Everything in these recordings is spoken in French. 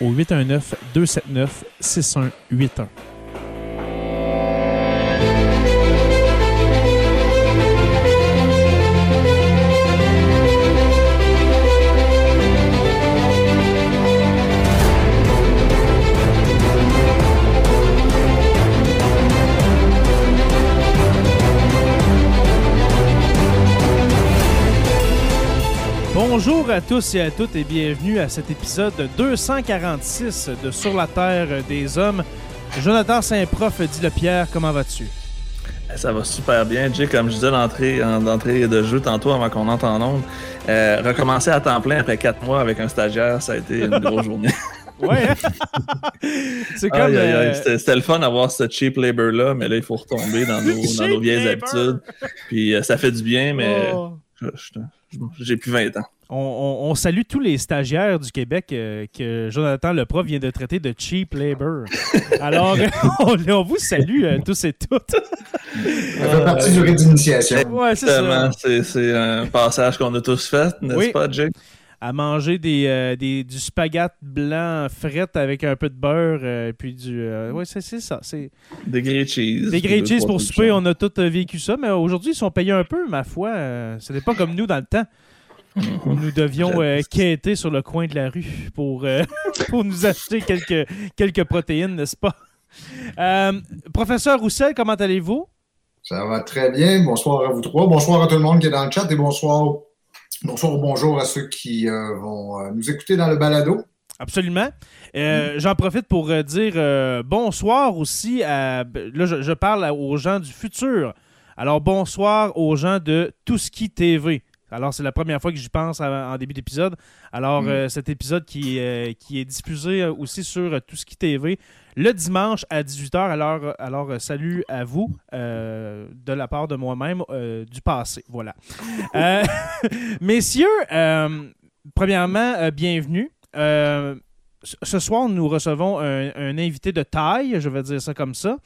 au 819 Bonjour à tous et à toutes et bienvenue à cet épisode 246 de Sur la Terre des Hommes. Jonathan Saint-Prof dit le Pierre, comment vas-tu? Ça va super bien, Jay. Comme je disais d'entrée, d'entrée de jeu tantôt avant qu'on entre en ondes, euh, recommencer à temps plein après quatre mois avec un stagiaire, ça a été une grosse journée. Ouais. c'est comme. Euh, c'était le fun d'avoir ce cheap labor-là, mais là, il faut retomber dans nos, dans nos vieilles habitudes. Puis euh, ça fait du bien, mais oh. j'ai plus 20 ans on, salue tous les stagiaires du Québec euh, que Jonathan le prof vient de traiter de cheap labor. Alors, on, vous salue euh, tous et toutes. Ça fait partie du rite d'initiation. Ouais, c'est ça. C'est un passage qu'on a tous fait, n'est-ce pas, Jake? à manger des, euh, des, du spaghette blanc fret avec un peu de beurre et puis du ouais c'est ça c'est des grilled cheese des grilled cheese pour souper on a tous vécu ça mais aujourd'hui ils sont payés un peu ma foi ce n'est pas comme nous dans le temps nous devions euh, quêter sur le coin de la rue pour, euh, pour nous acheter quelques, quelques protéines, n'est-ce pas? Euh, professeur Roussel, comment allez-vous? Ça va très bien. Bonsoir à vous trois. Bonsoir à tout le monde qui est dans le chat et bonsoir, bonsoir ou bonjour à ceux qui vont nous écouter dans le balado. Absolument. J'en profite pour dire bonsoir aussi à. Là, je, je, parle aux gens du futur. Alors, bonsoir aux gens de Tout Ski TV. Alors, c'est la première fois que j'y pense en début d'épisode. Alors, mm. euh, cet épisode qui, euh, qui est diffusé euh, aussi sur Tout ce qui TV le dimanche à 18h. Alors, alors salut à vous de la part de moi-même du passé. Voilà. messieurs, premièrement, bienvenue. ce soir, nous recevons un, un, invité de taille, je vais dire ça comme ça.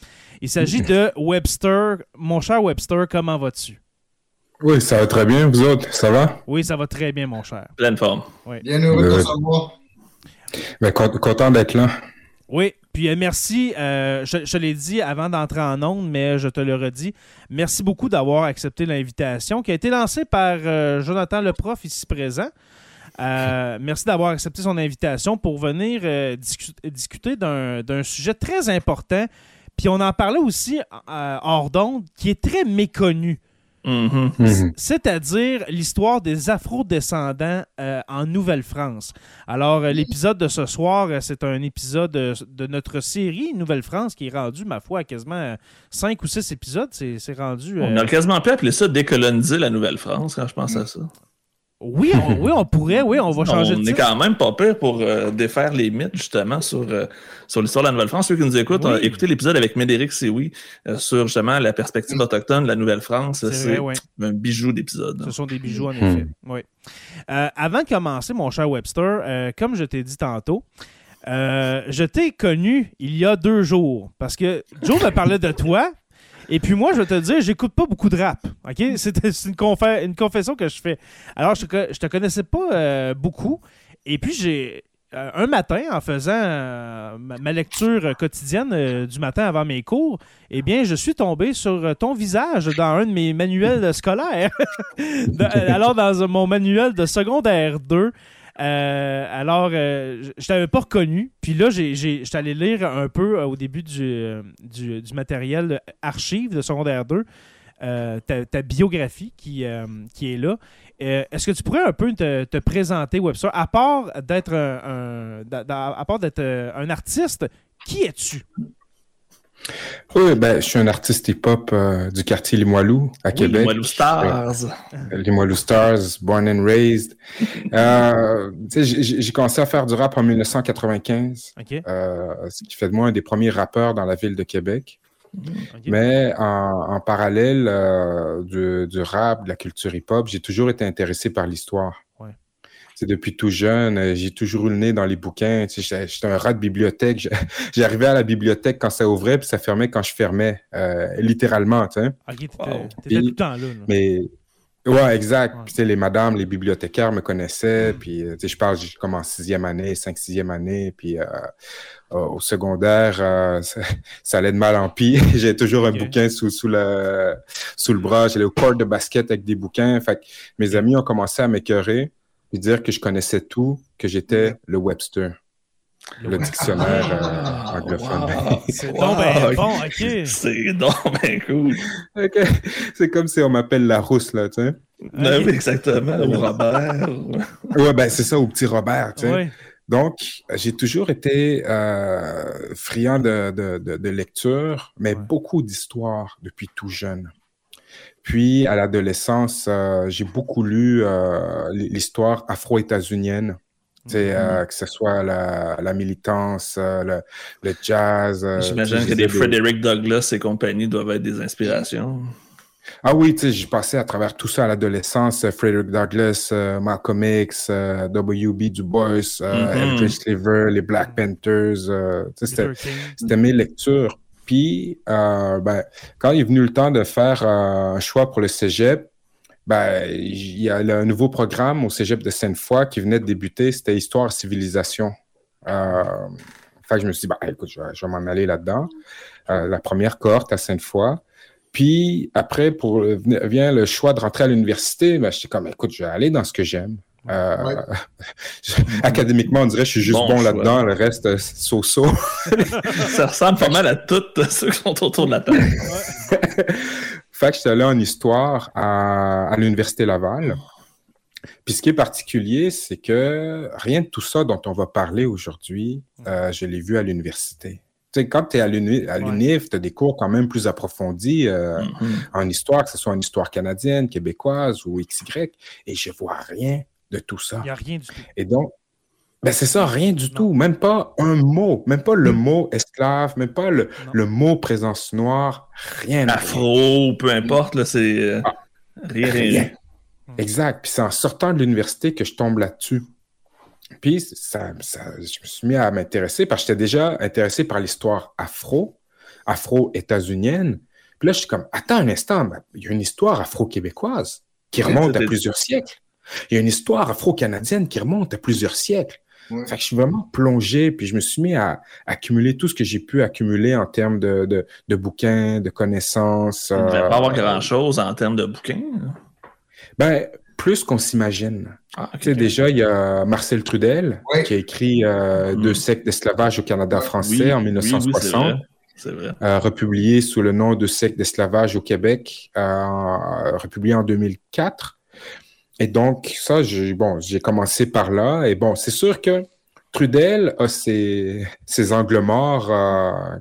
Il s'agit de Webster. Mon cher Webster, comment vas-tu? Oui, ça va très bien. Vous autres, ça va? Oui, ça va très bien, mon cher. Pleine forme. Bien heureux de savoir. Ben, content d'être là. Oui, puis euh, merci. Euh, je, l'ai dit avant d'entrer en onde, mais je te le redis. Merci beaucoup d'avoir accepté l'invitation qui a été lancée par euh, Jonathan le prof ici présent. merci d'avoir accepté son invitation pour venir discuter d'un sujet très important. Puis on en parlait aussi hors d'onde, qui est très méconnu. Mm-hmm. Mm-hmm. C'est-à-dire l'histoire des Afro-descendants euh, en Nouvelle-France. Alors, euh, l'épisode de ce soir, euh, c'est un épisode de, notre série Nouvelle-France qui est rendu, ma foi, à quasiment cinq ou six épisodes. C'est rendu. On a quasiment pu appeler ça décoloniser la Nouvelle-France quand je pense à ça. Oui, on, oui, on pourrait, oui, on va changer on de On est quand même pas pire pour euh, défaire les mythes, justement, sur, euh, sur l'histoire de la Nouvelle-France. Ceux qui nous écoutent, oui. écoutez l'épisode avec Médéric Sioui euh, sur, justement, la perspective autochtone de la Nouvelle-France. C'est un bijou d'épisode. Ce sont des bijoux, en effet. Oui. avant de commencer, mon cher Webster, comme je t'ai dit tantôt, je t'ai connu il y a deux jours parce que Joe me parlait de toi. Et puis moi, je vais te dire, j'écoute pas beaucoup de rap. OK? C'est une, confession que je fais. Alors, je, je te connaissais pas beaucoup. Et puis, j'ai euh, un matin, en faisant euh, ma, lecture quotidienne euh, du matin avant mes cours, eh bien, je suis tombé sur ton visage dans un de mes manuels scolaires. alors, dans mon manuel de secondaire 2, alors, je ne t'avais pas reconnu. Puis là, j'étais allé lire un peu au début du, matériel archive de secondaire 2. ta, biographie qui, est là. Euh, est-ce que tu pourrais un peu te, présenter, Webster, à part d'être un, à part d'être euh, un artiste, qui es-tu? Oui, ben, je suis un artiste hip-hop euh, du quartier Limoilou, à Québec. Limoilou Stars. Limoilou Stars, born and raised. j'ai commencé à faire du rap en 1995, ce qui fait de moi un des premiers rappeurs dans la ville de Québec. Mais en, parallèle euh, du, rap, de la culture hip-hop, j'ai toujours été intéressé par l'histoire. C'est depuis tout jeune, euh, j'ai toujours eu le nez dans les bouquins. J'étais un rat de bibliothèque. J'arrivais à la bibliothèque quand ça ouvrait, puis ça fermait quand je fermais, euh, littéralement. Tu tout le temps là. Mais Ouais, exact. Puis, les madames, les bibliothécaires me connaissaient. Puis, je parle, commencé en sixième année, cinq, sixième année. Puis, au secondaire, euh, ça, allait de mal en pire. J'ai toujours un bouquin sous, sous, le, sous le bras. J'allais au court de basket avec des bouquins. Fait mes amis ont commencé à m'écœurer dire que je connaissais tout, que j'étais le Webster. Le, dictionnaire euh, ah, anglophone. C'est donc bon, ok. C'est donc bien cool. C'est comme si on m'appelle la rousse, là, tu sais. Ben oui, exactement, ou Robert. ouais, ben c'est ça, au petit Robert, tu sais. Donc, j'ai toujours été euh, friand de, lecture, mais beaucoup d'histoire depuis tout jeune. Puis, à l'adolescence, euh, j'ai beaucoup lu euh, l'histoire afro-états-unienne. Mm-hmm. que ce soit la, militance, le, jazz. J'imagine que des Frederick Douglass et compagnie doivent être des inspirations. Ah oui, tu sais, j'ai passé à travers tout ça à l'adolescence. Euh, Frederick Douglass, euh, Malcolm X, euh, W.B. Du Bois, mm les Black Panthers. c'était mes lectures. Puis, ben, quand il est venu le temps de faire un choix pour le cégep, ben, il y a un nouveau programme au cégep de Sainte-Foy qui venait de débuter. C'était Histoire Civilisation. Enfin, je me suis dit, ben, écoute, je vais, je m'en aller là-dedans. la première cohorte à Sainte-Foy. Puis après, pour vient le choix de rentrer à l'université, ben, j'étais comme, écoute, je vais aller dans ce que j'aime. Euh, académiquement, on dirait que je suis juste bon, là-dedans, le reste, euh, so-so. ça ressemble pas mal à toutes ceux qui sont autour de la table. fait que j'étais allé en histoire à, à l'Université Laval. Puis ce qui est particulier, c'est que rien de tout ça dont on va parler aujourd'hui, euh, je l'ai vu à l'université quand tu es à l'UNIF, tu as des cours quand même plus approfondis euh, mm-hmm. en histoire, que ce soit en histoire canadienne, québécoise ou XY, et je vois rien de tout ça. Il n'y a rien du tout. Et donc, ben c'est ça, rien du tout. Même pas un mot, même pas le mm. mot esclave, même pas le, mot présence noire, rien. Afro, peu importe, là, c'est euh, ah, rien, rien. Exact. Puis c'est en sortant de l'université que je tombe là-dessus. Puis ça, je me suis mis à m'intéresser parce que j'étais déjà intéressé par l'histoire afro, afro-états-unienne. Puis là, je suis comme, attends un instant, il y a une histoire afro-québécoise qui remonte à plusieurs siècles. Il y a une histoire afro-canadienne qui remonte à plusieurs siècles. Fait que je suis vraiment plongé, puis je me suis mis à, accumuler tout ce que j'ai pu accumuler en termes de, bouquins, de connaissances. Il ne devait pas avoir euh, grand-chose en termes de bouquins. Ben, plus qu'on s'imagine. Ah, déjà, il y a Marcel Trudel qui a écrit euh, Deux hmm. siècles d'esclavage au Canada français en 1960. c'est vrai. Euh, republié sous le nom de siècle d'esclavage au Québec, euh, republié en 2004. Et donc, ça, j'ai bon, commencé par là. Et bon, c'est sûr que Trudel a ses, ses angles morts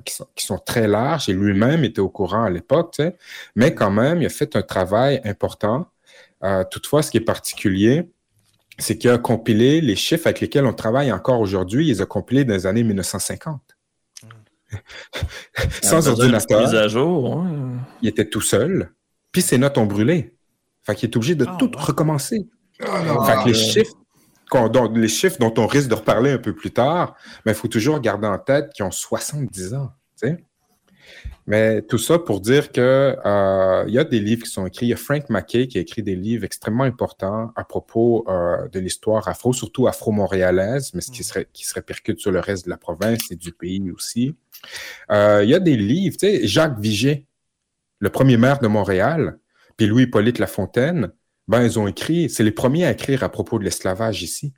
qui, sont, qui, sont, très larges et lui-même était au courant à l'époque, mais quand même, il a fait un travail important euh, toutefois, ce qui est particulier, c'est qu'il a compilé les chiffres avec lesquels on travaille encore aujourd'hui, il les a compilés dans les années 1950. Sans ordinateur. à jour, Il était tout seul. Puis ses notes ont brûlé. Fait qu'il est obligé de ah, tout recommencer. Ah, fait que les chiffres les chiffres dont on risque de reparler un peu plus tard, mais il faut toujours garder en tête qu'ils ont 70 ans. Mais tout ça pour dire qu'il euh, y a des livres qui sont écrits. Il y a Frank Mackay qui a écrit des livres extrêmement importants à propos euh, de l'histoire afro, surtout afro-montréalaise, mais ce qui, mm. serait, qui se répercute sur le reste de la province et du pays aussi. Euh, il y a des livres, tu sais, Jacques Vigée, le premier maire de Montréal, puis Louis-Hippolyte Lafontaine, ben, ils ont écrit, c'est les premiers à écrire à propos de l'esclavage ici.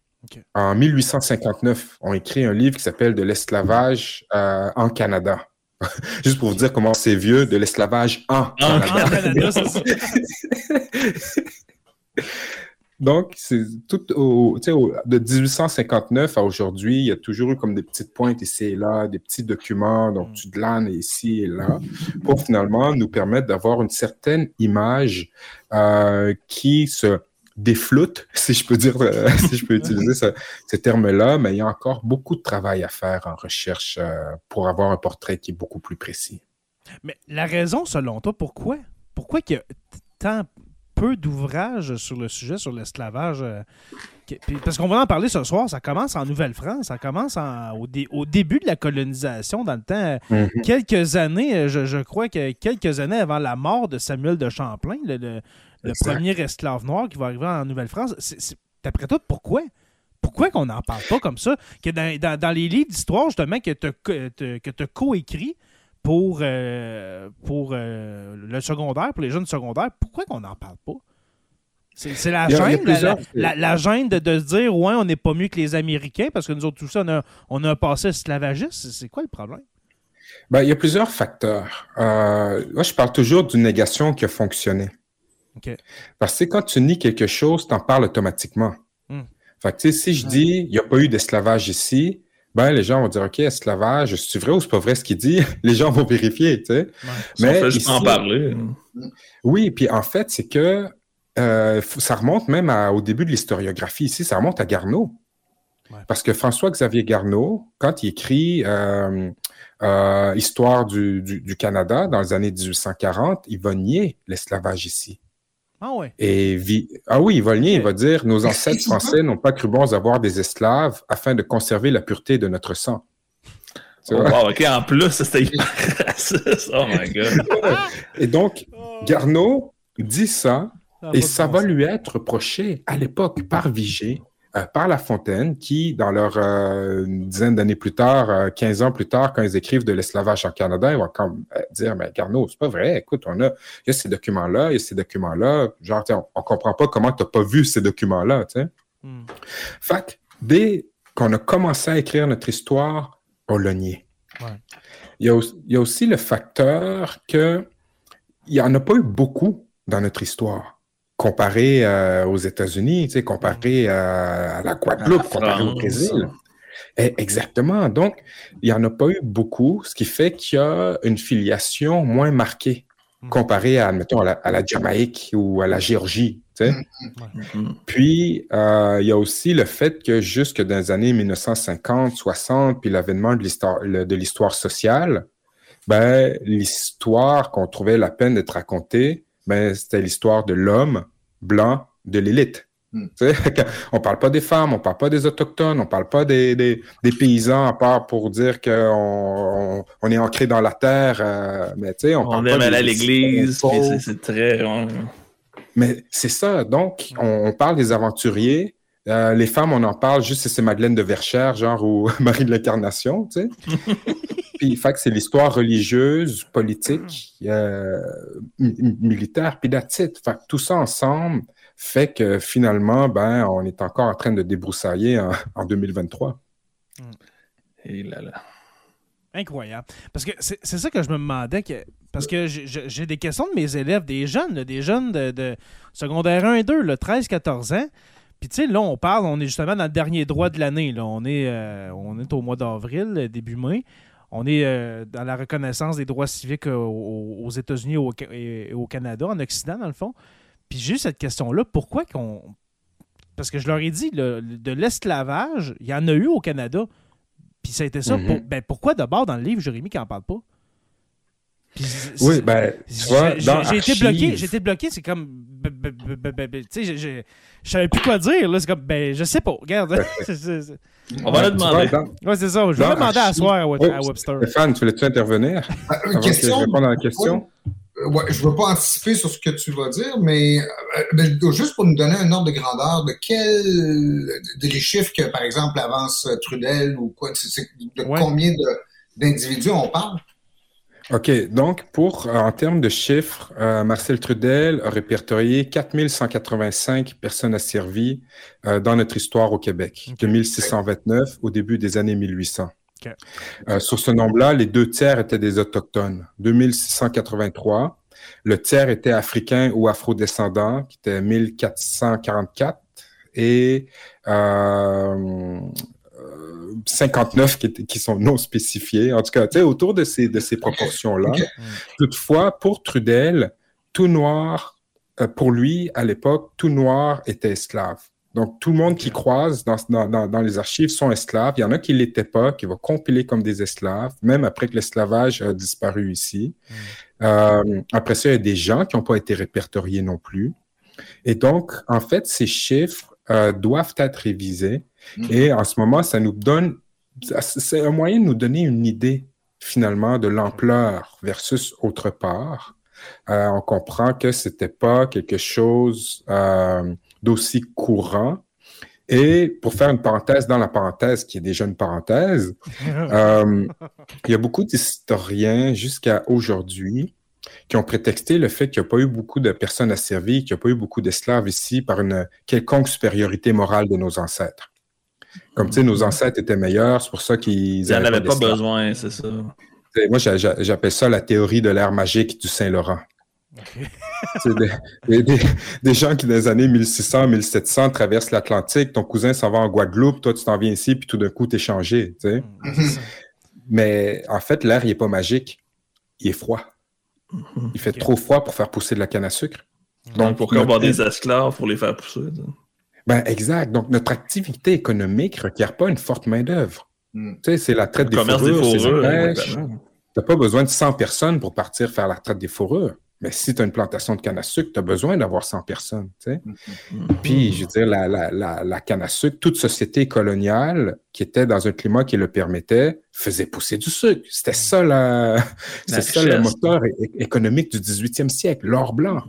En 1859, ont écrit un livre qui s'appelle De l'esclavage en Canada. Juste pour vous dire comment c'est vieux de l'esclavage en Canada. Donc, c'est tout au, de 1859 à aujourd'hui, il y a toujours eu comme des petites pointes ici et là, des petits documents, donc tu glanes ici et là, pour finalement nous permettre d'avoir une certaine image euh, qui se défloute, si je peux dire, euh, si je peux utiliser ce, ces termes-là, mais il y a encore beaucoup de travail à faire en recherche euh, pour avoir un portrait qui est beaucoup plus précis. Mais la raison, selon toi, pourquoi? Pourquoi il y a tant peu d'ouvrages sur le sujet, sur l'esclavage? Euh, parce qu'on va en parler ce soir, ça commence en Nouvelle-France, ça commence au, début de la colonisation, dans le temps, mm-hmm. quelques années, je, crois que quelques années avant la mort de Samuel de Champlain, le le premier esclave noir qui va arriver en Nouvelle-France. D'après toi, pourquoi? Pourquoi qu'on n'en parle pas comme ça? Que dans, les livres d'histoire, justement, que tu as coécrit pour, euh, pour euh, le secondaire, pour les jeunes secondaires, pourquoi qu'on n'en parle pas? C'est la, gêne, la, gêne de, se dire ouais, on n'est pas mieux que les Américains parce que nous autres, tout ça, on a, on a un passé esclavagiste. C'est quoi le problème? Ben, il y a plusieurs facteurs. Euh, moi, je parle toujours d'une négation qui a fonctionné. Parce que quand tu nies quelque chose, tu en parles automatiquement. Hmm. Fait que, si je dis, il n'y a pas eu d'esclavage ici, ben, les gens vont dire, OK, esclavage, c'est vrai ou c'est pas vrai ce qu'il dit? les gens vont vérifier, tu sais. Mais fait en parler. Oui, puis en fait, c'est que euh, ça remonte même au début de l'historiographie ici, ça remonte à Garneau. Parce que François-Xavier Garneau, quand il écrit euh, euh, Histoire du, du, Canada dans les années 1840, il va nier l'esclavage ici. Ah ouais. Et ah oui, Volnier, il va dire Nos ancêtres français n'ont pas cru bon avoir des esclaves afin de conserver la pureté de notre sang. Oh, ok, en plus, c'était Oh my God. Et donc, Garneau dit ça, et ça va lui être reproché à l'époque par Vigée par La Fontaine, qui, dans leur euh, dizaine d'années plus tard, 15 euh, ans plus tard, quand ils écrivent de l'esclavage en Canada, ils vont comme dire, mais Garneau, c'est pas vrai, écoute, on a, il y a ces documents-là, il y a ces documents-là, genre, on, on comprend pas comment tu n'as pas vu ces documents-là, tu sais. Hmm. Fait dès qu'on a commencé à écrire notre histoire, on l'a nié. Il, y a, il y a aussi le facteur que il n'y en a pas eu beaucoup dans notre histoire comparé euh, aux États-Unis, tu sais, comparé à, la Guadeloupe, comparé au Brésil. Eh, exactement. Donc, il n'y en a pas eu beaucoup, ce qui fait qu'il y a une filiation moins marquée mm. comparée à, admettons, à la, Jamaïque ou à la Géorgie. Tu sais. Mm, mm, puis, euh, il y a aussi le fait que jusque dans les années 1950, 60, puis l'avènement de l'histoire sociale, ben, l'histoire qu'on trouvait la peine d'être racontée, ben, c'était l'histoire de l'homme blanc de l'élite. Hmm. On parle pas des femmes, on parle pas des autochtones, on parle pas des, des, paysans à part pour dire qu'on on, est ancré dans la terre. Euh, mais tu sais, on, on aime aller à l'église, c'est très. Mais c'est ça. Donc, on, parle des aventuriers. Euh, les femmes, on en parle juste si c'est Madeleine de Verchères, genre, ou Marie de l'Incarnation, tu sais. puis, fait que c'est l'histoire religieuse, politique, euh, militaire, puis Fait que tout ça ensemble fait que finalement, ben, on est encore en train de débroussailler en, 2023. Et là là. Incroyable. Parce que c'est ça que je me demandais, que, parce que j'ai des questions de mes élèves, des jeunes, des jeunes de, secondaire 1 et 2, 13-14 ans. Puis tu sais, là, on parle, on est justement dans le dernier droit de l'année. On, est, euh, on est au mois d'avril, début mai. On est euh, dans la reconnaissance des droits civiques aux, États-Unis et, au, Canada, en Occident, dans le fond. Puis juste cette question-là, pourquoi qu'on. Parce que je leur ai dit, de l'esclavage, il y en a eu au Canada. Puis ça a été ça. Mm-hmm. ben, pourquoi d'abord dans le livre, Jérémy, qui n'en parle pas? Oui, ben, tu vois, j'ai été bloqué, j'ai été bloqué, c'est comme, tu sais, je savais plus quoi dire, là, c'est comme, ben, je sais pas, regarde. On va le demander. Oui, c'est ça, je vais demander à soir à, Webster. Stéphane, tu voulais-tu intervenir? Euh, une question? Que je à la question? Ouais, je ne veux pas anticiper sur ce que tu vas dire, mais euh, juste pour nous donner un ordre de grandeur, de quel des chiffres que, par exemple, avance Trudel ou quoi, de combien d'individus on parle? OK. Donc, pour, en termes de chiffres, euh, Marcel Trudel a répertorié 4185 personnes asservies euh, dans notre histoire au Québec, de 1629 au début des années 1800. Euh, sur ce nombre-là, les deux tiers étaient des Autochtones. 2683. Le tiers était africain ou afro-descendant, qui était 1444. Et 59 qui, sont non spécifiés. En tout cas, autour de ces, de ces proportions-là. Toutefois, pour Trudel, tout noir, euh, pour lui, à l'époque, tout noir était esclave. Donc, tout le monde qui croise dans, dans, dans, les archives sont esclaves. Il y en a qui ne l'étaient pas, qui vont compiler comme des esclaves, même après que l'esclavage a disparu ici. Euh, après ça, il y a des gens qui n'ont pas été répertoriés non plus. Et donc, en fait, ces chiffres euh, doivent être révisés Mm-hmm. Et en ce moment, ça nous donne, c'est un moyen de nous donner une idée finalement de l'ampleur versus autre part. Euh, on comprend que c'était pas quelque chose euh, d'aussi courant. Et pour faire une parenthèse dans la parenthèse, qui est déjà une parenthèse, euh, il y a beaucoup d'historiens jusqu'à aujourd'hui qui ont prétexté le fait qu'il n'y a pas eu beaucoup de personnes asservies, qu'il n'y a pas eu beaucoup d'esclaves ici par une quelconque supériorité morale de nos ancêtres. Comme, tu sais, nos ancêtres étaient meilleurs, c'est pour ça qu'ils... Ils n'en avaient pas, besoin, c'est ça. Moi, j'appelle ça la théorie de l'ère magique du Saint-Laurent. des, des, gens qui, dans les années 1600, 1700, traversent l'Atlantique, ton cousin s'en va en Guadeloupe, toi, tu t'en viens ici, puis tout d'un coup, t'es changé, tu sais. Mm-hmm. Mais en fait, l'air, il n'est pas magique. Il est froid. Mm-hmm. Il fait trop froid pour faire pousser de la canne à sucre. Donc, pourquoi avoir des esclaves pour les faire pousser? Ben, exact. Donc, notre activité économique ne requiert pas une forte main-d'œuvre. Hmm. Tu sais, c'est la traite des fourrures, Tu n'as pas besoin de 100 personnes pour partir faire la traite des fourrures. Mais si tu as une plantation de canne à sucre, tu as besoin d'avoir 100 personnes. Tu sais? Hmm, hmm, Puis, je veux dire, la, la, la, canne à sucre, toute société coloniale qui était dans un climat qui le permettait, faisait pousser du sucre. C'était ça, la, c'est ça le moteur économique du 18e siècle, l'or blanc.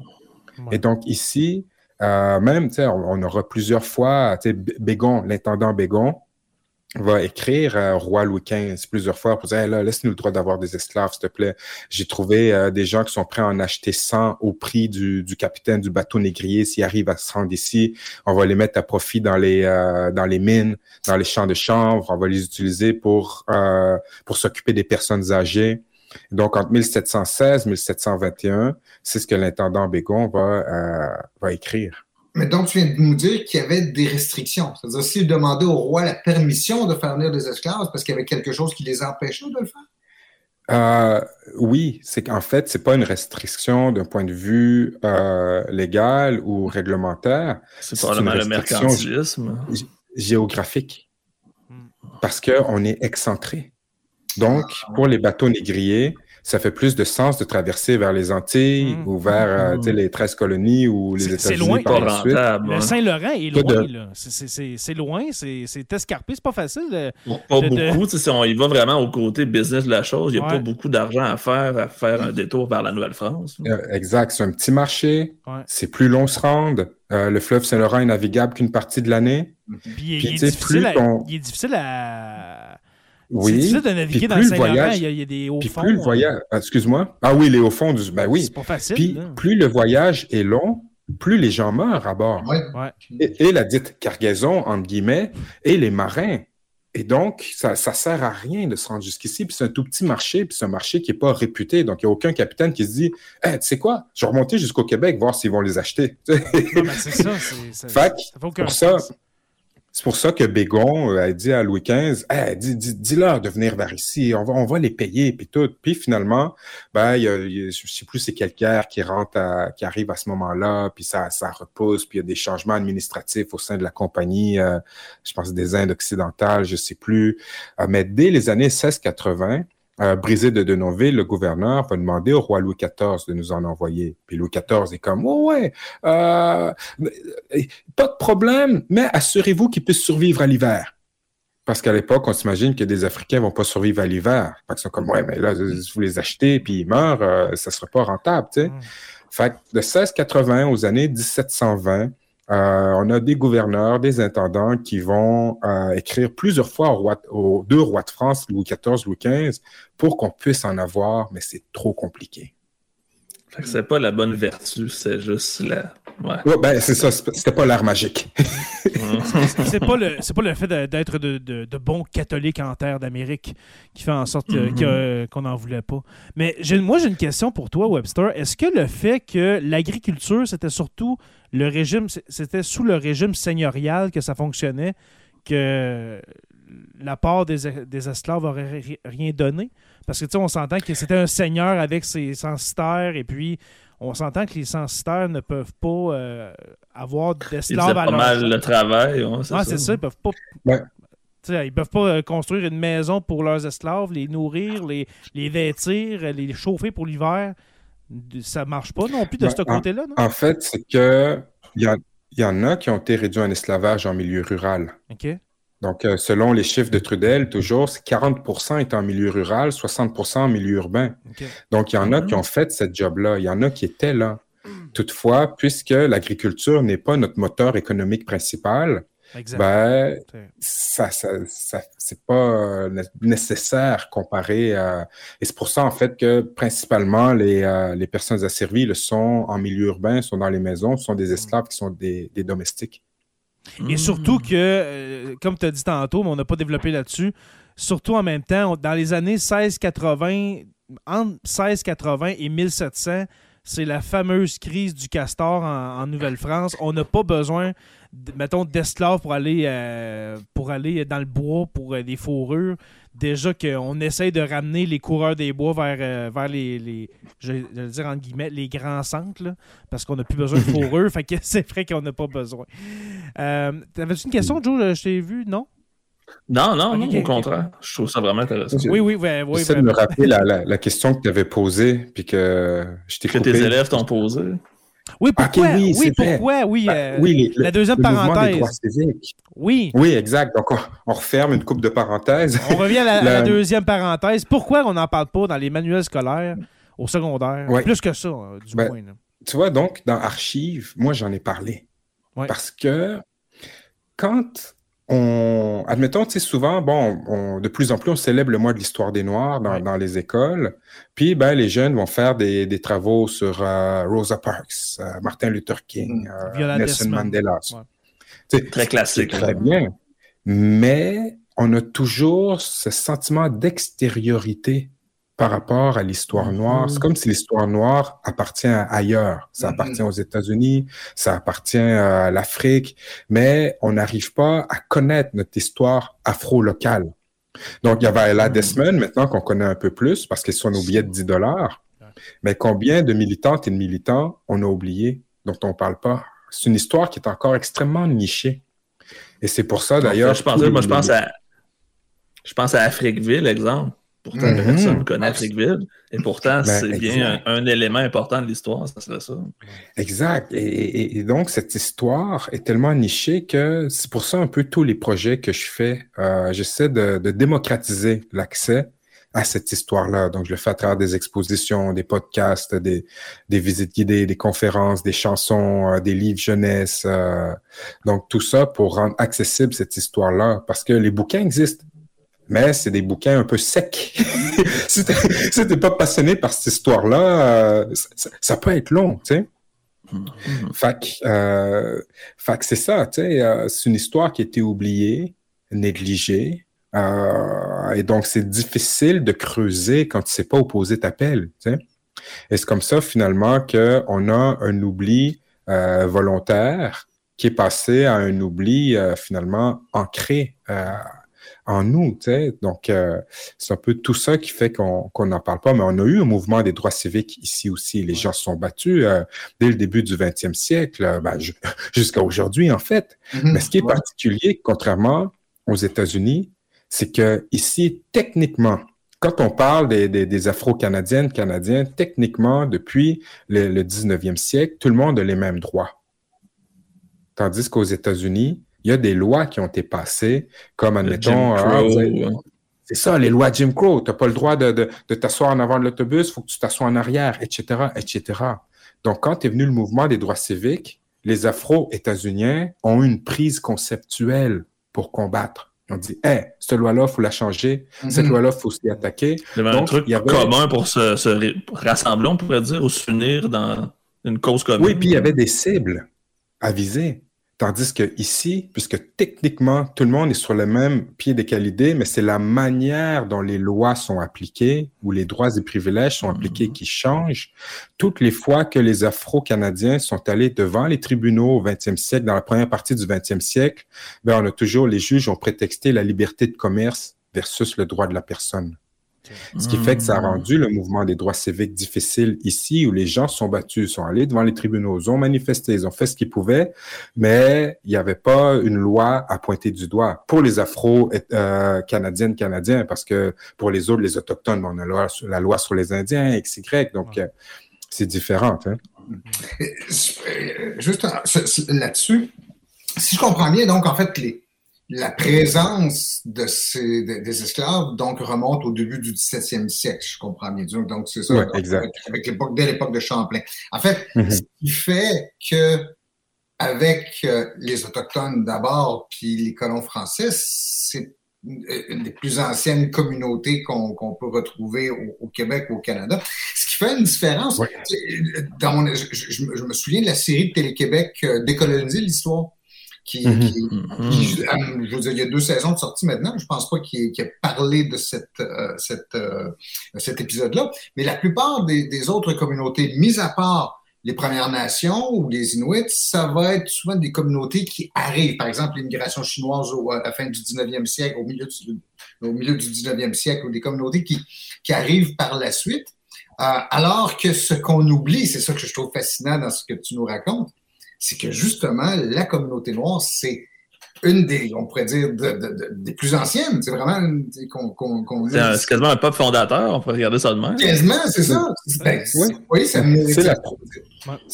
Et donc, ici, euh, même, on, on, aura plusieurs fois, Bégon, l'intendant Bégon, va écrire à roi Louis XV plusieurs fois pour dire là, laisse-nous le droit d'avoir des esclaves, s'il te plaît. J'ai trouvé euh, des gens qui sont prêts à en acheter 100 au prix du, capitaine du bateau négrier s'il arrive à se rendre ici. On va les mettre à profit dans les euh, dans les mines, dans les champs de chanvre. On va les utiliser pour pour s'occuper des personnes âgées. Donc, entre 1716 et 1721, c'est ce que l'intendant Bégon va, euh, va écrire. Mais donc, tu viens de nous dire qu'il y avait des restrictions. C'est-à-dire, s'il demandait au roi la permission de faire venir des esclaves, parce qu'il y avait quelque chose qui les empêchait de le faire? Euh, oui, c'est qu'en fait, c'est pas une restriction d'un point de vue euh, légal ou réglementaire. C'est pas le mercantilisme. Géographique. Parce qu'on est excentré. Donc, pour les bateaux négriers, ça fait plus de sens de traverser vers les Antilles mmh. ou vers euh, mmh. les 13 colonies ou les États-Unis. C'est loin. Le Saint-Laurent est loin. C'est loin, c'est escarpé, c'est pas facile. pas beaucoup. Si on y va vraiment au côté business de la chose, il n'y a pas beaucoup d'argent à faire à faire un détour vers la Nouvelle-France. Euh, exact. C'est un petit marché. C'est plus long se rendre. Euh, le fleuve Saint-Laurent est navigable qu'une partie de l'année. Puis, il, est il est difficile à oui. C'est difficile de naviguer dans le Saint-Laurent, il, y a des hauts fonds. Plus le voyage, ah, excuse-moi. Ah oui, les hauts fonds du. Ben oui. C'est pas facile. Puis plus le voyage est long, plus les gens meurent à bord. Ouais. Et, la dite cargaison, entre guillemets, et les marins. Et donc, ça ne sert à rien de se rendre jusqu'ici. Puis c'est un tout petit marché, puis c'est un marché qui n'est pas réputé. Donc, il n'y a aucun capitaine qui se dit hey, Tu sais quoi, je vais remonter jusqu'au Québec, voir s'ils vont les acheter. non, mais c'est ça. C'est, fait, pour ça, c'est pour ça que Bégon euh, a dit à Louis XV, hey, dis-leur de venir vers ici, on va, on va les payer, puis tout. Puis finalement, ben, il y a, je sais plus c'est quelle guerre qui rentre, qui arrive à ce moment-là, puis ça, ça repousse, puis il y a des changements administratifs au sein de la compagnie, euh, je pense des Indes occidentales, je sais plus. Euh, mais dès les années 1680, euh, Brisé de Denonville, le gouverneur, va demander au roi Louis XIV de nous en envoyer. Puis Louis XIV est comme, oh ouais, euh, pas de problème, mais assurez-vous qu'ils puissent survivre à l'hiver. Parce qu'à l'époque, on s'imagine que des Africains vont pas survivre à l'hiver. Ils sont comme, ouais, mais là, vous les achetez, puis ils meurent, euh, ça sera pas rentable, tu sais. Mm. Fait que de 1680 aux années 1720, euh, on a des gouverneurs, des intendants qui vont euh, écrire plusieurs fois aux, deux rois de France, Louis XIV, Louis XV, pour qu'on puisse en avoir, mais c'est trop compliqué. c'est pas la bonne vertu, c'est juste la. Ouais. ben, c'est ça, c'était pas l'art magique. c'est pas le pas le fait d'être de, de, bons catholiques en terre d'Amérique qui fait en sorte mm-hmm. qu'on n'en voulait pas. Mais moi j'ai une question pour toi, Webster. Est-ce que le fait que l'agriculture c'était surtout le régime, c'était sous le régime seigneurial que ça fonctionnait, que la part des, esclaves aurait rien donné. Parce que, tu sais, on s'entend que c'était un seigneur avec ses censitaires, et puis on s'entend que les censitaires ne peuvent pas euh, avoir d'esclaves à leur... mal le travail. ah, c'est ça. ils peuvent pas... Ils peuvent pas euh, construire une maison pour leurs esclaves, les nourrir, les, les vêtir, les chauffer pour l'hiver ça marche pas non plus de ben, ce côté-là, non? En fait, c'est que il y, en a qui ont été réduits en esclavage en milieu rural. OK. Donc, euh, selon les chiffres de Trudel, toujours, 40% est en milieu rural, 60% en milieu urbain. Donc, il y en a qui mm-hmm. ont fait cette job-là. Il y en a qui étaient là. Mm. Toutefois, puisque l'agriculture n'est pas notre moteur économique principal, ben, ça, ça, ça c'est pas euh, nécessaire comparé à... Et c'est pour ça, en fait, que principalement, les, euh, les personnes asservies le sont en milieu urbain, sont dans les maisons, sont des mmh. esclaves qui sont des, des domestiques. Et surtout que, euh, comme tu as dit tantôt, mais on n'a pas développé là-dessus, surtout en même temps, dans les années 1680, entre 1680 et 1700, c'est la fameuse crise du castor en Nouvelle-France. On n'a pas besoin mettons, d'esclaves pour aller euh, pour aller dans le bois pour euh, des fourrures. Déjà qu'on essaye de ramener les coureurs des bois vers, euh, vers les, les je, vais dire entre guillemets, les grands centres, parce qu'on n'a plus besoin de fourrures. fait que c'est vrai qu'on n'a pas besoin. T'avais-tu une question, Joe? Je t'ai vu, non? Non, non, non, au contraire. Je trouve ça vraiment intéressant. Oui, oui, oui. oui J'essaie de me rappeler la, la, question que tu avais posée, puis que je t'ai Que tes élèves t'ont posée. Oui, pourquoi? oui, pourquoi? Oui, ben, euh, oui la deuxième parenthèse. Oui. Oui, exact. Donc, on, referme une coupe de parenthèses. On revient à la, deuxième parenthèse. Pourquoi on n'en parle pas dans les manuels scolaires au secondaire? Plus que ça, euh, du ben, moins. Tu vois, donc, dans Archives, moi, j'en ai parlé. Parce que quand on, admettons, tu sais, souvent, bon, de plus en plus, on célèbre le mois de l'histoire des Noirs dans, les écoles. Puis, ben, les jeunes vont faire des, travaux sur euh, Rosa Parks, euh, Martin Luther King, mm. euh, Nelson Mandela. Très classique. Très bien. Mais on a toujours ce sentiment d'extériorité par rapport à l'histoire noire. C'est mm-hmm. comme si l'histoire noire appartient ailleurs. Ça mm-hmm. appartient aux États-Unis, ça appartient à l'Afrique, mais on n'arrive pas à connaître notre histoire afro-locale. Donc, il y avait là des semaines maintenant qu'on connaît un peu plus parce qu'ils sont nos billets de 10 dollars. Mais combien de militantes et de militants on a oublié, dont on ne parle pas? C'est une histoire qui est encore extrêmement nichée. Et c'est pour ça, d'ailleurs... Je pense, moi, je pense à... Je pense à Afriqueville, exemple. Pourtant, mm-hmm. personne ne connaît. Et pourtant, ben, c'est bien un, élément important de l'histoire, ça serait ça. Exact. Et, donc, cette histoire est tellement nichée que c'est pour ça un peu tous les projets que je fais, euh, j'essaie de, démocratiser l'accès à cette histoire-là. Donc, je le fais à travers des expositions, des podcasts, des, visites guidées, des conférences, des chansons, euh, des livres jeunesse. Euh, donc, tout ça pour rendre accessible cette histoire-là. Parce que les bouquins existent mais c'est des bouquins un peu secs. si t'es pas passionné par cette histoire-là, euh, ça, peut être long, tu sais. Mm-hmm. Fait, euh, que c'est ça, tu sais, euh, c'est une histoire qui a été oubliée, négligée, et donc c'est difficile de creuser quand tu sais pas opposer ta pelle, tu sais. Et c'est comme ça, finalement, qu'on a un oubli volontaire qui est passé à un oubli, finalement, ancré en nous. Tu sais. Donc, euh, c'est un peu tout ça qui fait qu'on n'en parle pas. Mais on a eu un mouvement des droits civiques ici aussi. Les gens se sont battus euh, dès le début du 20e siècle, euh, ben, jusqu'à aujourd'hui, en fait. Mm-hmm. Mais ce qui est particulier, contrairement aux États-Unis, c'est que ici, techniquement, quand on parle des, Afro-Canadiennes, Canadiens, techniquement, depuis le, 19e siècle, tout le monde a les mêmes droits. Tandis qu'aux États-Unis, il y a des lois qui ont été passées, comme, admettons, ah, c'est ça, les lois Jim Crow. Tu n'as pas le droit de, de t'asseoir en avant de l'autobus, il faut que tu t'assoies en arrière, etc., etc. Donc, quand est venu le mouvement des droits civiques, les Afro-États-Uniens ont eu une prise conceptuelle pour combattre. On dit, hé, cette loi-là, il faut la changer. Cette mhm. loi-là, il faut s'y attaquer. Il y avait un truc commun pour se, rassembler, on pourrait dire, ou s'unir dans une cause commune. Oui, puis il y avait des cibles à viser. Tandis que ici, puisque techniquement, tout le monde est sur le même pied d'égalité, mais c'est la manière dont les lois sont appliquées ou les droits et privilèges sont appliqués mhm. qui change. Toutes les fois que les Afro-Canadiens sont allés devant les tribunaux au 20e siècle, dans la première partie du 20e siècle, ben, on a toujours, les juges ont prétexté la liberté de commerce versus le droit de la personne. Ce qui fait que ça a hmm. rendu le mouvement des droits civiques difficile ici, où les gens sont battus, sont allés devant les tribunaux, ils ont manifesté, ils ont fait ce qu'ils pouvaient, mais il n'y avait pas une loi à pointer du doigt pour les Afro-Canadiennes, Canadiens, parce que pour les autres, les Autochtones, on a la loi, sur les Indiens, XY, donc euh, c'est différent. Hein. Euh, juste là-dessus, si je comprends bien, donc en fait, les, la présence de ces, des esclaves donc remonte au début du 17e siècle, je comprends bien. Donc, c'est ça, avec l'époque, dès l'époque de Champlain. En fait, mm-hmm. ce qui fait que avec euh, les Autochtones d'abord, puis les colons français, c'est une des plus anciennes communautés qu'on peut retrouver au, Québec ou au Canada. Ce qui fait une différence. Dans je, me souviens de la série de Télé-Québec euh, Décoloniser l'histoire qui, mhm. euh, je veux dire, il y a deux saisons de sortie maintenant. Je pense pas qu'il ait, parlé de cette, euh, cette, euh, cet épisode-là. Mais la plupart des, des, autres communautés, mis à part les Premières Nations ou les Inuits, ça va être souvent des communautés qui arrivent. Par exemple, l'immigration chinoise au, à la fin du 19e siècle, au milieu du, au milieu du 19e siècle, ou des communautés qui, qui arrivent par la suite. alors que ce qu'on oublie, c'est ça que je trouve fascinant dans ce que tu nous racontes, c'est que justement, la communauté noire, c'est une des, on pourrait dire, des plus anciennes. C'est vraiment qu'on. Qu c'est quasiment un peuple fondateur, on pourrait regarder ça de même. Quasiment, c'est ça. Ben, oui, c'est la,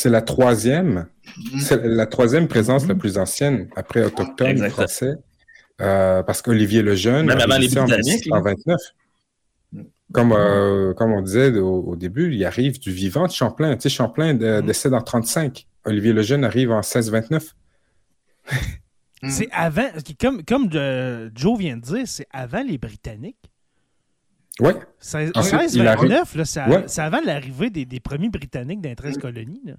la, troisième. Mm-hmm. C'est la troisième présence la plus ancienne après Autochtone français. Euh, parce qu'Olivier Lejeune. Même avant les Britanniques. En 29. Comme, euh, comme on disait au, début, il arrive du vivant de Champlain. Tu sais, Champlain décède en 35. Olivier Lejeune arrive en 16-29. c'est avant, comme, comme euh, Joe vient de dire, c'est avant les Britanniques. Oui. 16-29, c'est avant l'arrivée des, des, premiers Britanniques dans les 13 colonies. Là.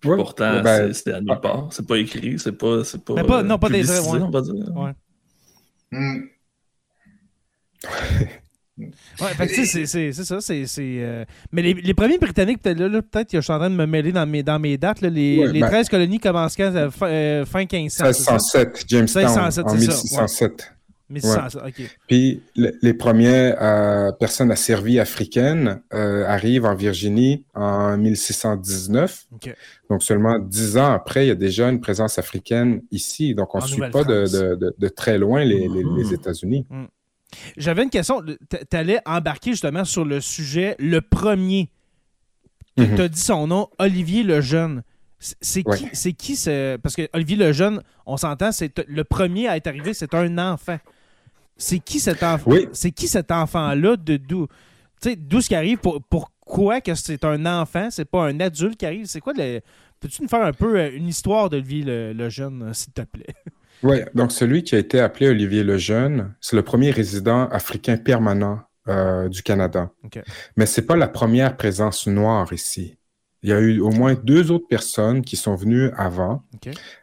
Pourtant, ben, c'est à nulle part. C'est pas écrit, c'est pas. pas, pas non, pas des. Ouais. On va dire. Ouais. Mm. Ouais, c'est ça. c'est euh, Mais les, les, premiers Britanniques, peut-être là, peut-être que je suis en train de me mêler dans mes, dans mes dates. Là, les, les 13 ben colonies commencent quand euh, fin, euh, fin 1500. 1607, Jamestown, 1607, en 1607. Ça. Ouais. Puis les premières euh, personnes asservies africaines arrivent en Virginie en 1619. Donc seulement dix ans après, il y a déjà une présence africaine ici. Donc on ne suit pas de, de, de, très loin les, les, les États-Unis. Mm. J'avais une question. Tu allais embarquer justement sur le sujet, le premier. Tu mhm. as dit son nom, Olivier Lejeune. C'est qui, c'est qui ce... Parce que Olivier Lejeune, on s'entend, c'est le premier à être arrivé, c'est un enfant. C'est qui cet enfant C'est qui cet enfant-là de d'où d'où ce qui arrive pour, pourquoi que c'est un enfant, c'est pas un adulte qui arrive, c'est quoi le Peux-tu nous faire un peu euh, une histoire d'Olivier Lejeune, s'il te plaît? Oui, donc celui qui a été appelé Olivier Lejeune, c'est le premier résident africain permanent euh, du Canada. Mais ce n'est pas la première présence noire ici. Il y a eu au moins deux autres personnes qui sont venues avant,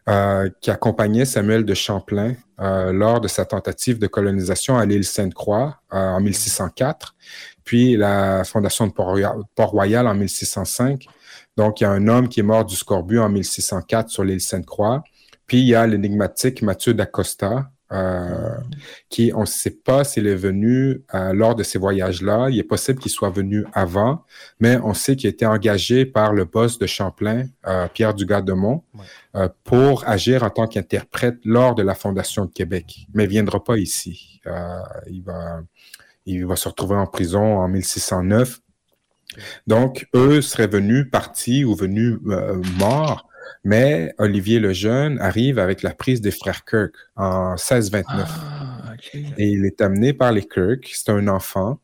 euh, qui accompagnaient Samuel de Champlain euh, lors de sa tentative de colonisation à l'île Sainte-Croix en 1604, puis la fondation de Port-Royal en 1605. Donc, il y a un homme qui est mort du scorbut en 1604 sur l'île Sainte-Croix. Puis il y a l'énigmatique Mathieu d'Acosta, euh, qui, on ne sait pas s'il est venu euh, lors de ces voyages-là. Il est possible qu'il soit venu avant, mais on sait qu'il a été engagé par le boss de Champlain, euh, Pierre Dugas-Demont, pour agir en tant qu'interprète lors de la Fondation de Québec. Mais il ne viendra pas ici. il va il va se retrouver en prison en 1609. Donc, eux seraient venus partis ou venus morts, mais Olivier le Jeune arrive avec la prise des frères Kirk en 1629. Ah, Et il est amené par les Kirk, c'est un enfant,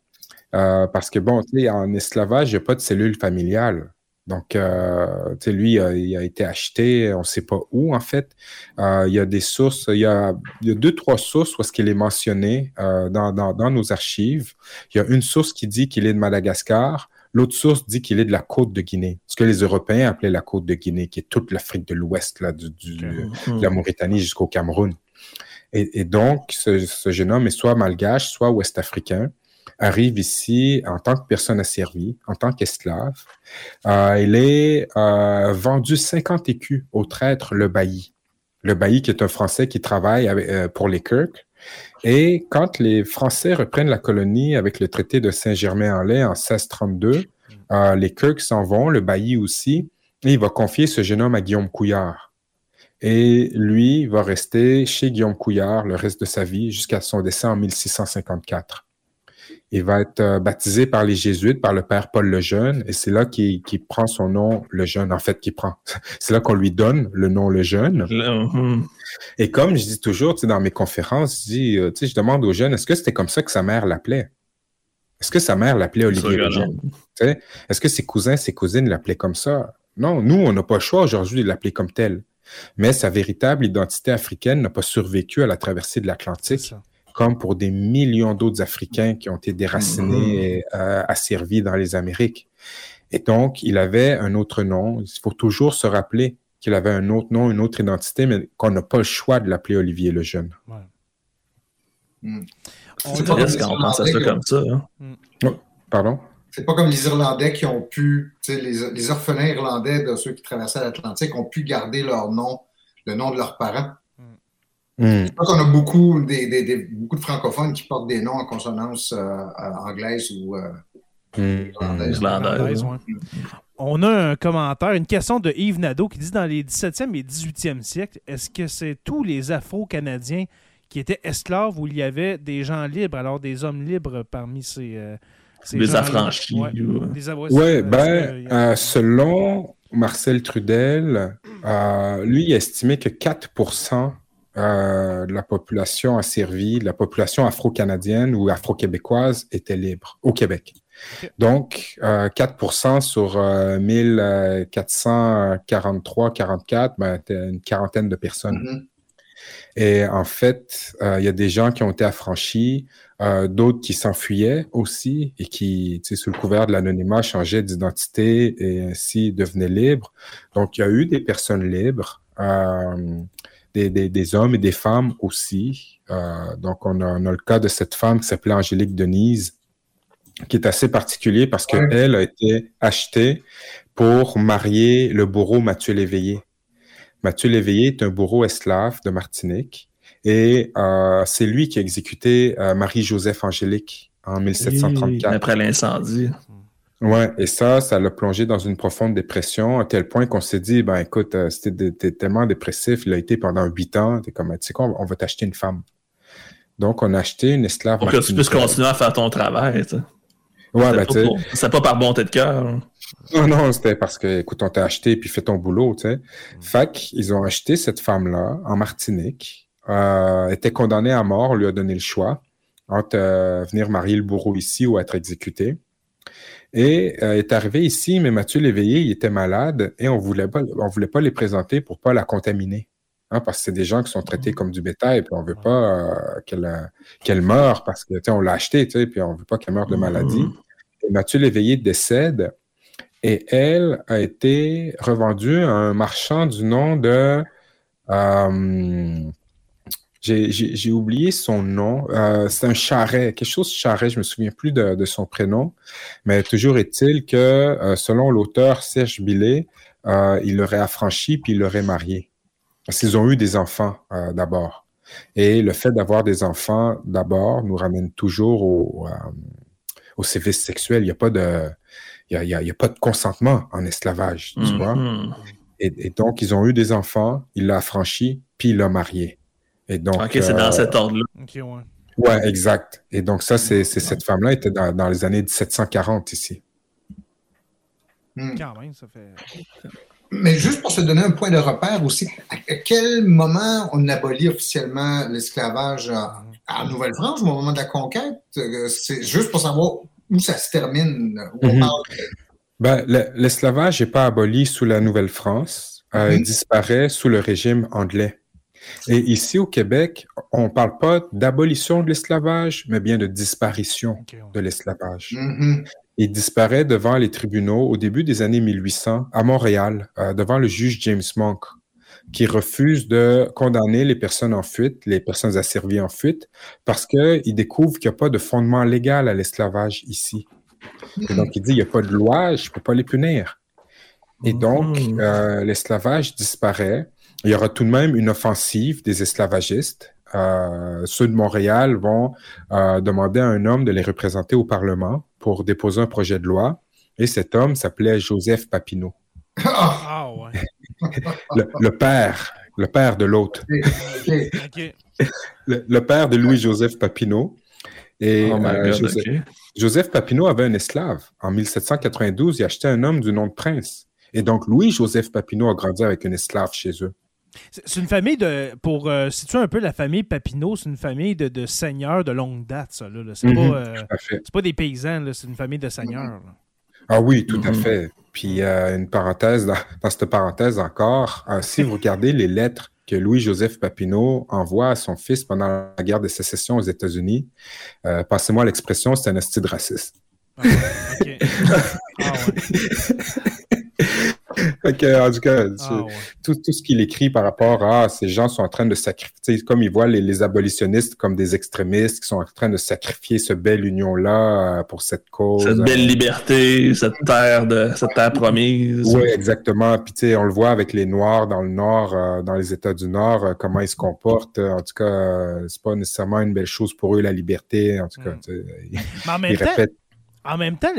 euh, parce que bon, en esclavage, il n'y a pas de cellule familiale. Donc, euh, lui, il a été acheté, on ne sait pas où, en fait. Euh, il y a des sources, il y a, deux, trois sources où est-ce qu'il est mentionné dans, dans, nos archives. Il y a une source qui dit qu'il est de Madagascar, l'autre source dit qu'il est de la côte de Guinée, ce que les Européens appelaient la côte de Guinée, qui est toute l'Afrique de l'Ouest, là, du, de la Mauritanie jusqu'au Cameroun. Et, donc, ce, ce, jeune homme est soit malgache, soit ouest-africain arrive ici en tant que personne asservie, en tant qu'esclave. Euh, il est euh, vendu 50 écus au traître Le Bailly. Le Bailly qui est un Français qui travaille euh, pour les Kirk. Et quand les Français reprennent la colonie avec le traité de Saint-Germain-en-Laye en 1632, euh, les Kirk s'en vont, le Bailly aussi, et il va confier ce jeune homme à Guillaume Couillard. Et lui va rester chez Guillaume Couillard le reste de sa vie jusqu'à son décès en 1654. Il va être euh, baptisé par les Jésuites, par le Père Paul le Jeune, et c'est là qu'il prend son nom, le Jeune, en fait, qu'il prend. C'est là qu'on lui donne le nom le Jeune. Uh-huh. Et comme je dis toujours, tu sais, dans mes conférences, je dis, euh, tu sais, je demande aux jeunes, est-ce que c'était comme ça que sa mère l'appelait? Est-ce que sa mère l'appelait Olivier le Jeune? Est-ce que ses cousins, ses cousines l'appelaient comme ça? Non, nous, on n'a pas le choix aujourd'hui de l'appeler comme tel. Mais sa véritable identité africaine n'a pas survécu à la traversée de l'Atlantique comme pour des millions d'autres Africains qui ont été déracinés mm-hmm. et euh, asservis dans les Amériques. Et donc, il avait un autre nom. Il faut toujours se rappeler qu'il avait un autre nom, une autre identité, mais qu'on n'a pas le choix de l'appeler Olivier le Jeune. Ouais. Mm. C'est quand on pense à ça comme ça. Hein? Mm. Oh, pardon? C'est pas comme les Irlandais qui ont pu, les, les orphelins irlandais de ceux qui traversaient l'Atlantique ont pu garder leur nom, le nom de leurs parents. Mm. Je pense qu'on a beaucoup, des, beaucoup de francophones qui portent des noms en consonance euh, anglaise ou euh, mm. irlandaise. On a un commentaire, une question de Yves Nadeau qui dit dans les 17e et 18e siècles, est-ce que c'est tous les Afro-Canadiens qui étaient esclaves ou il y avait des gens libres, alors des hommes libres parmi ces. Euh, des affranchis. Oui, ben, selon Marcel Trudel, lui, il estimait que 4 euh, la population asservie, la population afro-canadienne ou afro-québécoise était libre au Québec. Donc, 4% euh, sur 1443-44, euh, ben, une quarantaine de personnes. Mm-hmm. Et en fait, il y a des gens qui ont été affranchis, d'autres qui s'enfuyaient aussi et qui, sous le couvert de l'anonymat, changeaient d'identité et ainsi devenaient libres. Donc, il y a eu des personnes libres des, hommes et des femmes aussi. Euh, donc, on a, le cas de cette femme qui s'appelait Angélique Denise, qui est assez particulier parce qu'elle a été achetée pour marier le bourreau Mathieu Léveillé. Mathieu Léveillé est un bourreau esclave de Martinique et euh, c'est lui qui a exécuté euh, Marie-Joseph Angélique en 1734. après l'incendie. Ouais, et ça, ça l'a plongé dans une profonde dépression, à tel point qu'on s'est dit, ben écoute, euh, c'était tellement dépressif, il a été pendant huit ans, t'es comme, tu sais quoi, on va t'acheter une femme. Donc, on a acheté une esclave. Pour que tu puisses continuer à faire ton travail, tu sais. Ouais, ben, tu sais. C'est pas par bonté de cœur. Hein. Non, non, c'était parce que, écoute, on t'a acheté puis fais ton boulot, tu sais. Mm. Fait ils ont acheté cette femme-là en Martinique, euh, était condamnée à mort, on lui a donné le choix entre euh, venir marier le bourreau ici ou être exécuté. Et euh, est arrivé ici, mais Mathieu Léveillé, il était malade et on voulait pas, on voulait pas les présenter pour pas la contaminer. Hein, parce que c'est des gens qui sont traités comme du bétail, puis on veut pas euh, qu'elle euh, qu'elle meure parce que on l'a acheté, puis on veut pas qu'elle meure de maladie. Et Mathieu Léveillé décède et elle a été revendue à un marchand du nom de j'ai oublié son nom. Euh, c'est un charret, quelque chose charret, je me souviens plus de, son prénom. Mais toujours est-il que, euh, selon l'auteur Serge Billet, euh, il l'aurait affranchi puis il l'aurait marié. Parce qu'ils ont eu des enfants d'abord. Et le fait d'avoir des enfants d'abord nous ramène toujours au, au sévice sexuel. Il n'y a pas de, il y a, y a, pas de consentement en esclavage, tu vois. Mm-hmm. Et, et, donc, ils ont eu des enfants, il l'a affranchi, puis il l'a marié. Donc, OK, c'est dans euh, cet ordre-là. OK, ouais. Ouais, exact. Et donc ça, c'est cette femme-là était dans, les années 1740 ici. Hmm. Quand même, ça fait. Mais juste pour se donner un point de repère aussi, à quel moment on abolit officiellement l'esclavage en, Nouvelle-France, au moment de la conquête? Euh, c'est juste pour savoir où ça se termine. Mhm. ben, l'esclavage n'est pas aboli sous la Nouvelle-France. Euh, il mhm. disparaît sous le régime anglais. Et ici au Québec, on ne parle pas d'abolition de l'esclavage, mais bien de disparition de l'esclavage. Mhm. Il disparaît devant les tribunaux au début des années 1800 à Montréal, euh, devant le juge James Monk, qui refuse de condamner les personnes en fuite, les personnes asservies en fuite, parce qu'il découvre qu'il n'y a pas de fondement légal à l'esclavage ici. Et donc, il dit, il n'y a pas de loi, je ne peux pas les punir. Et donc, mmh. euh, l'esclavage disparaît. Il y aura tout de même une offensive des esclavagistes. Euh, ceux de Montréal vont euh, demander à un homme de les représenter au Parlement pour déposer un projet de loi. Et cet homme s'appelait Joseph Papineau. Ah, ouais. le, père, le père de l'autre. le, père de Louis-Joseph Papineau. Et oh euh, Joseph, Joseph Papineau avait un esclave. En 1792, il achetait un homme du nom de Prince. Et donc, Louis-Joseph Papineau a grandi avec un esclave chez eux. C'est une famille de. Pour euh, situer un peu la famille Papineau, c'est une famille de, seigneurs de longue date, ça. C'est mhm, pas, euh, pas, des paysans, c'est une famille de seigneurs. Ah oui, tout à mhm. fait. Puis euh, une parenthèse, dans, cette parenthèse encore, si vous regardez les lettres que Louis-Joseph Papineau envoie à son fils pendant la guerre de sécession aux États-Unis, passez-moi l'expression, c'est un style raciste. Ah, ah en tout cas, ah, tout, ce qu'il écrit par rapport à ces gens sont en train de sacrifier, comme il voit les, abolitionnistes comme des extrémistes qui sont en train de sacrifier ce belle union-là euh, pour cette cause. Cette belle liberté, cette terre, de, cette terre promise. Oui, exactement. Puis tu sais, on le voit avec les Noirs dans le Nord, euh, dans les États du Nord, euh, comment ils se comportent. En tout cas, c'est pas nécessairement une belle chose pour eux, la liberté. En tout cas, mm. ils, en même temps,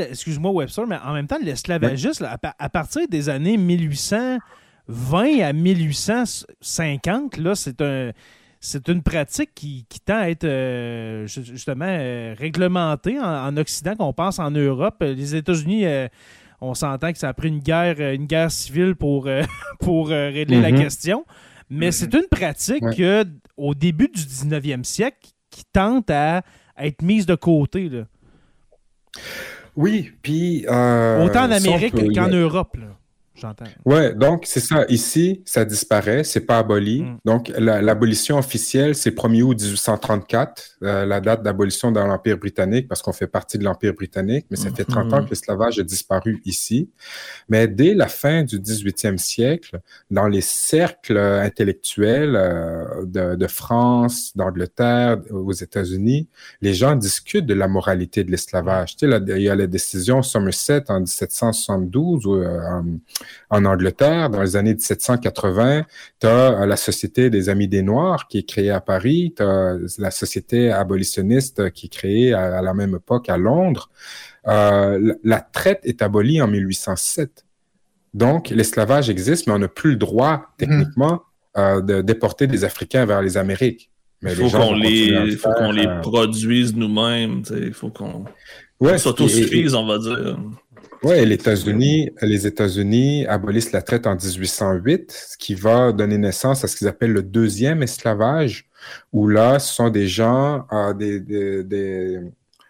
excuse-moi Webster, mais en même temps, l'esclavagisme, à, partir des années 1820 à 1850, là, c'est un c'est une pratique qui, tend à être euh, justement euh, réglementée en, Occident, qu'on pense en Europe. Les États-Unis, euh, on s'entend que ça a pris une guerre, une guerre civile pour, pour régler la mm-hmm. question. Mais mm-hmm. c'est une pratique au début du 19e siècle qui tente à, à être mise de côté. Là. Oui, puis... Euh, Autant en Amérique qu'en Europe. Là j'entends. Ouais, donc c'est ça. Ici, ça disparaît, c'est pas aboli. Mm. Donc l'abolition officielle, c'est 1er août 1834, euh, la date d'abolition dans l'Empire britannique, parce qu'on fait partie de l'Empire britannique, mais ça fait 30 mm-hmm. ans que l'esclavage a disparu ici. Mais dès la fin du 18e siècle, dans les cercles intellectuels euh, de, de, France, d'Angleterre, aux États-Unis, les gens discutent de la moralité de l'esclavage. Tu sais, il y a la décision Somerset en 1772 où, euh, en Angleterre, dans les années 1780, tu as euh, la Société des Amis des Noirs qui est créée à Paris, tu as la Société abolitionniste qui est créée à, la même époque à Londres. Euh, la, traite est abolie en 1807. Donc, l'esclavage existe, mais on n'a plus le droit, techniquement, euh, de déporter des Africains vers les Amériques. Mais il faut qu'on les, faut qu'on les produise nous-mêmes. Il faut qu'on ouais, s'autosuffise, on va dire. Oui, les États-Unis, les États-Unis abolissent la traite en 1808, ce qui va donner naissance à ce qu'ils appellent le deuxième esclavage, où là, ce sont des gens euh, des,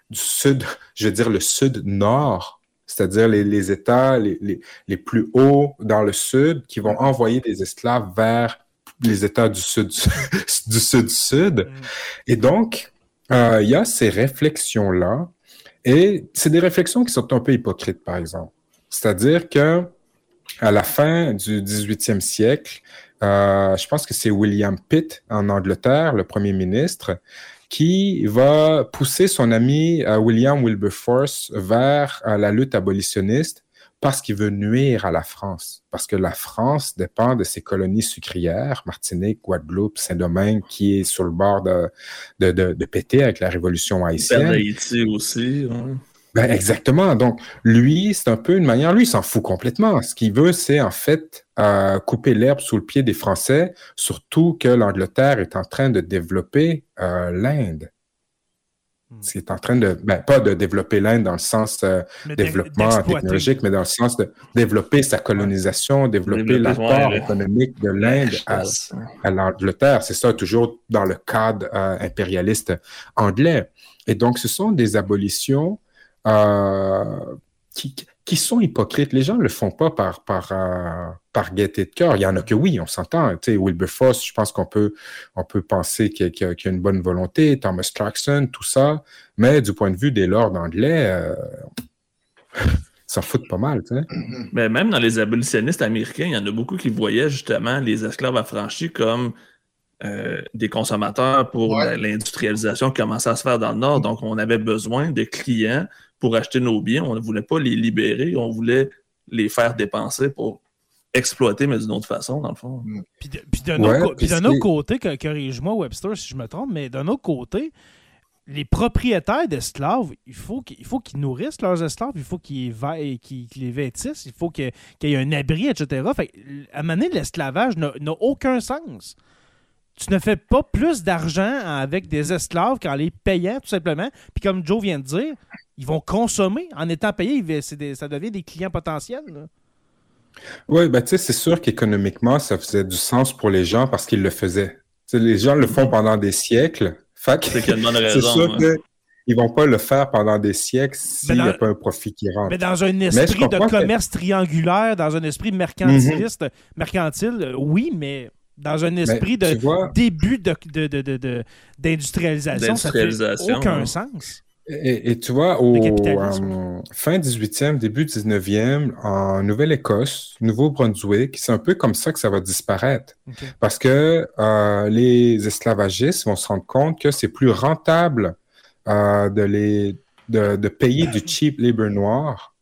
du sud, je veux dire le sud-nord, c'est-à-dire les, États les, les, plus hauts dans le sud qui vont envoyer des esclaves vers les États du sud du sud-sud. Mm. Et donc, euh, il y a ces réflexions-là et c'est des réflexions qui sont un peu hypocrites, par exemple. C'est-à-dire que à la fin du 18e siècle, euh, je pense que c'est William Pitt en Angleterre, le premier ministre, qui va pousser son ami euh, William Wilberforce vers euh, la lutte abolitionniste parce qu'il veut nuire à la France, parce que la France dépend de ses colonies sucrières, Martinique, Guadeloupe, Saint-Domingue, qui est sur le bord de, de, de, péter avec la révolution haïtienne. Haïti aussi. Ben, exactement. Donc, lui, c'est un peu une manière, lui, il s'en fout complètement. Ce qu'il veut, c'est en fait euh, couper l'herbe sous le pied des Français, surtout que l'Angleterre est en train de développer euh, l'Inde. Qui est en train de, ben, pas de développer l'Inde dans le sens euh, développement technologique, mais dans le sens de développer sa colonisation, développer l'apport économique de l'Inde à, l'Angleterre. C'est ça, toujours dans le cadre euh, impérialiste anglais. Et donc, ce sont des abolitions euh, qui, qui sont hypocrites. Les gens ne le font pas par, par, euh, par gaieté de cœur. Il y en a que oui, on s'entend. Tu sais, Wilberforce, je pense qu'on peut, on peut penser qu'il y, a une bonne volonté, Thomas Clarkson, tout ça. Mais du point de vue des lords anglais, euh, s'en foutent pas mal. Tu sais. Mais même dans les abolitionnistes américains, il y en a beaucoup qui voyaient justement les esclaves affranchis comme euh, des consommateurs pour l'industrialisation qui commençait à se faire dans le Nord. Donc, on avait besoin de clients pour acheter nos biens. On ne voulait pas les libérer, on voulait les faire dépenser pour exploiter, mais d'une autre façon, dans le fond. Mm. Puis d'un autre, côté, corrige-moi Webster si je me trompe, mais d'un autre côté, les propriétaires d'esclaves, il faut qu'ils nourrissent leurs esclaves, il faut qu'ils les vêtissent, il faut qu'il y ait un abri, etc. Fait, à un moment donné, l'esclavage n'a aucun sens tu ne fais pas plus d'argent avec des esclaves qu'en les payant, tout simplement. Puis comme Joe vient de dire, ils vont consommer. En étant payés, ça devient des clients potentiels. Oui, ben, tu sais, c'est sûr qu'économiquement, ça faisait du sens pour les gens parce qu'ils le faisaient. les gens le font pendant des siècles. C'est sûr qu'ils ne vont pas le faire pendant des siècles s'il n'y a pas un profit qui rentre. Mais dans un esprit de commerce triangulaire, dans un esprit mercantiliste, mercantile, oui, mais dans un esprit de début d'industrialisation, de, ça fait aucun sens. Et, tu vois, au euh, fin 18e, début 19e, en Nouvelle-Écosse, Nouveau-Brunswick, c'est un peu comme ça que ça va disparaître. Parce que euh, les esclavagistes vont se rendre compte que c'est plus rentable euh, de, les, de, de, payer du cheap labor noir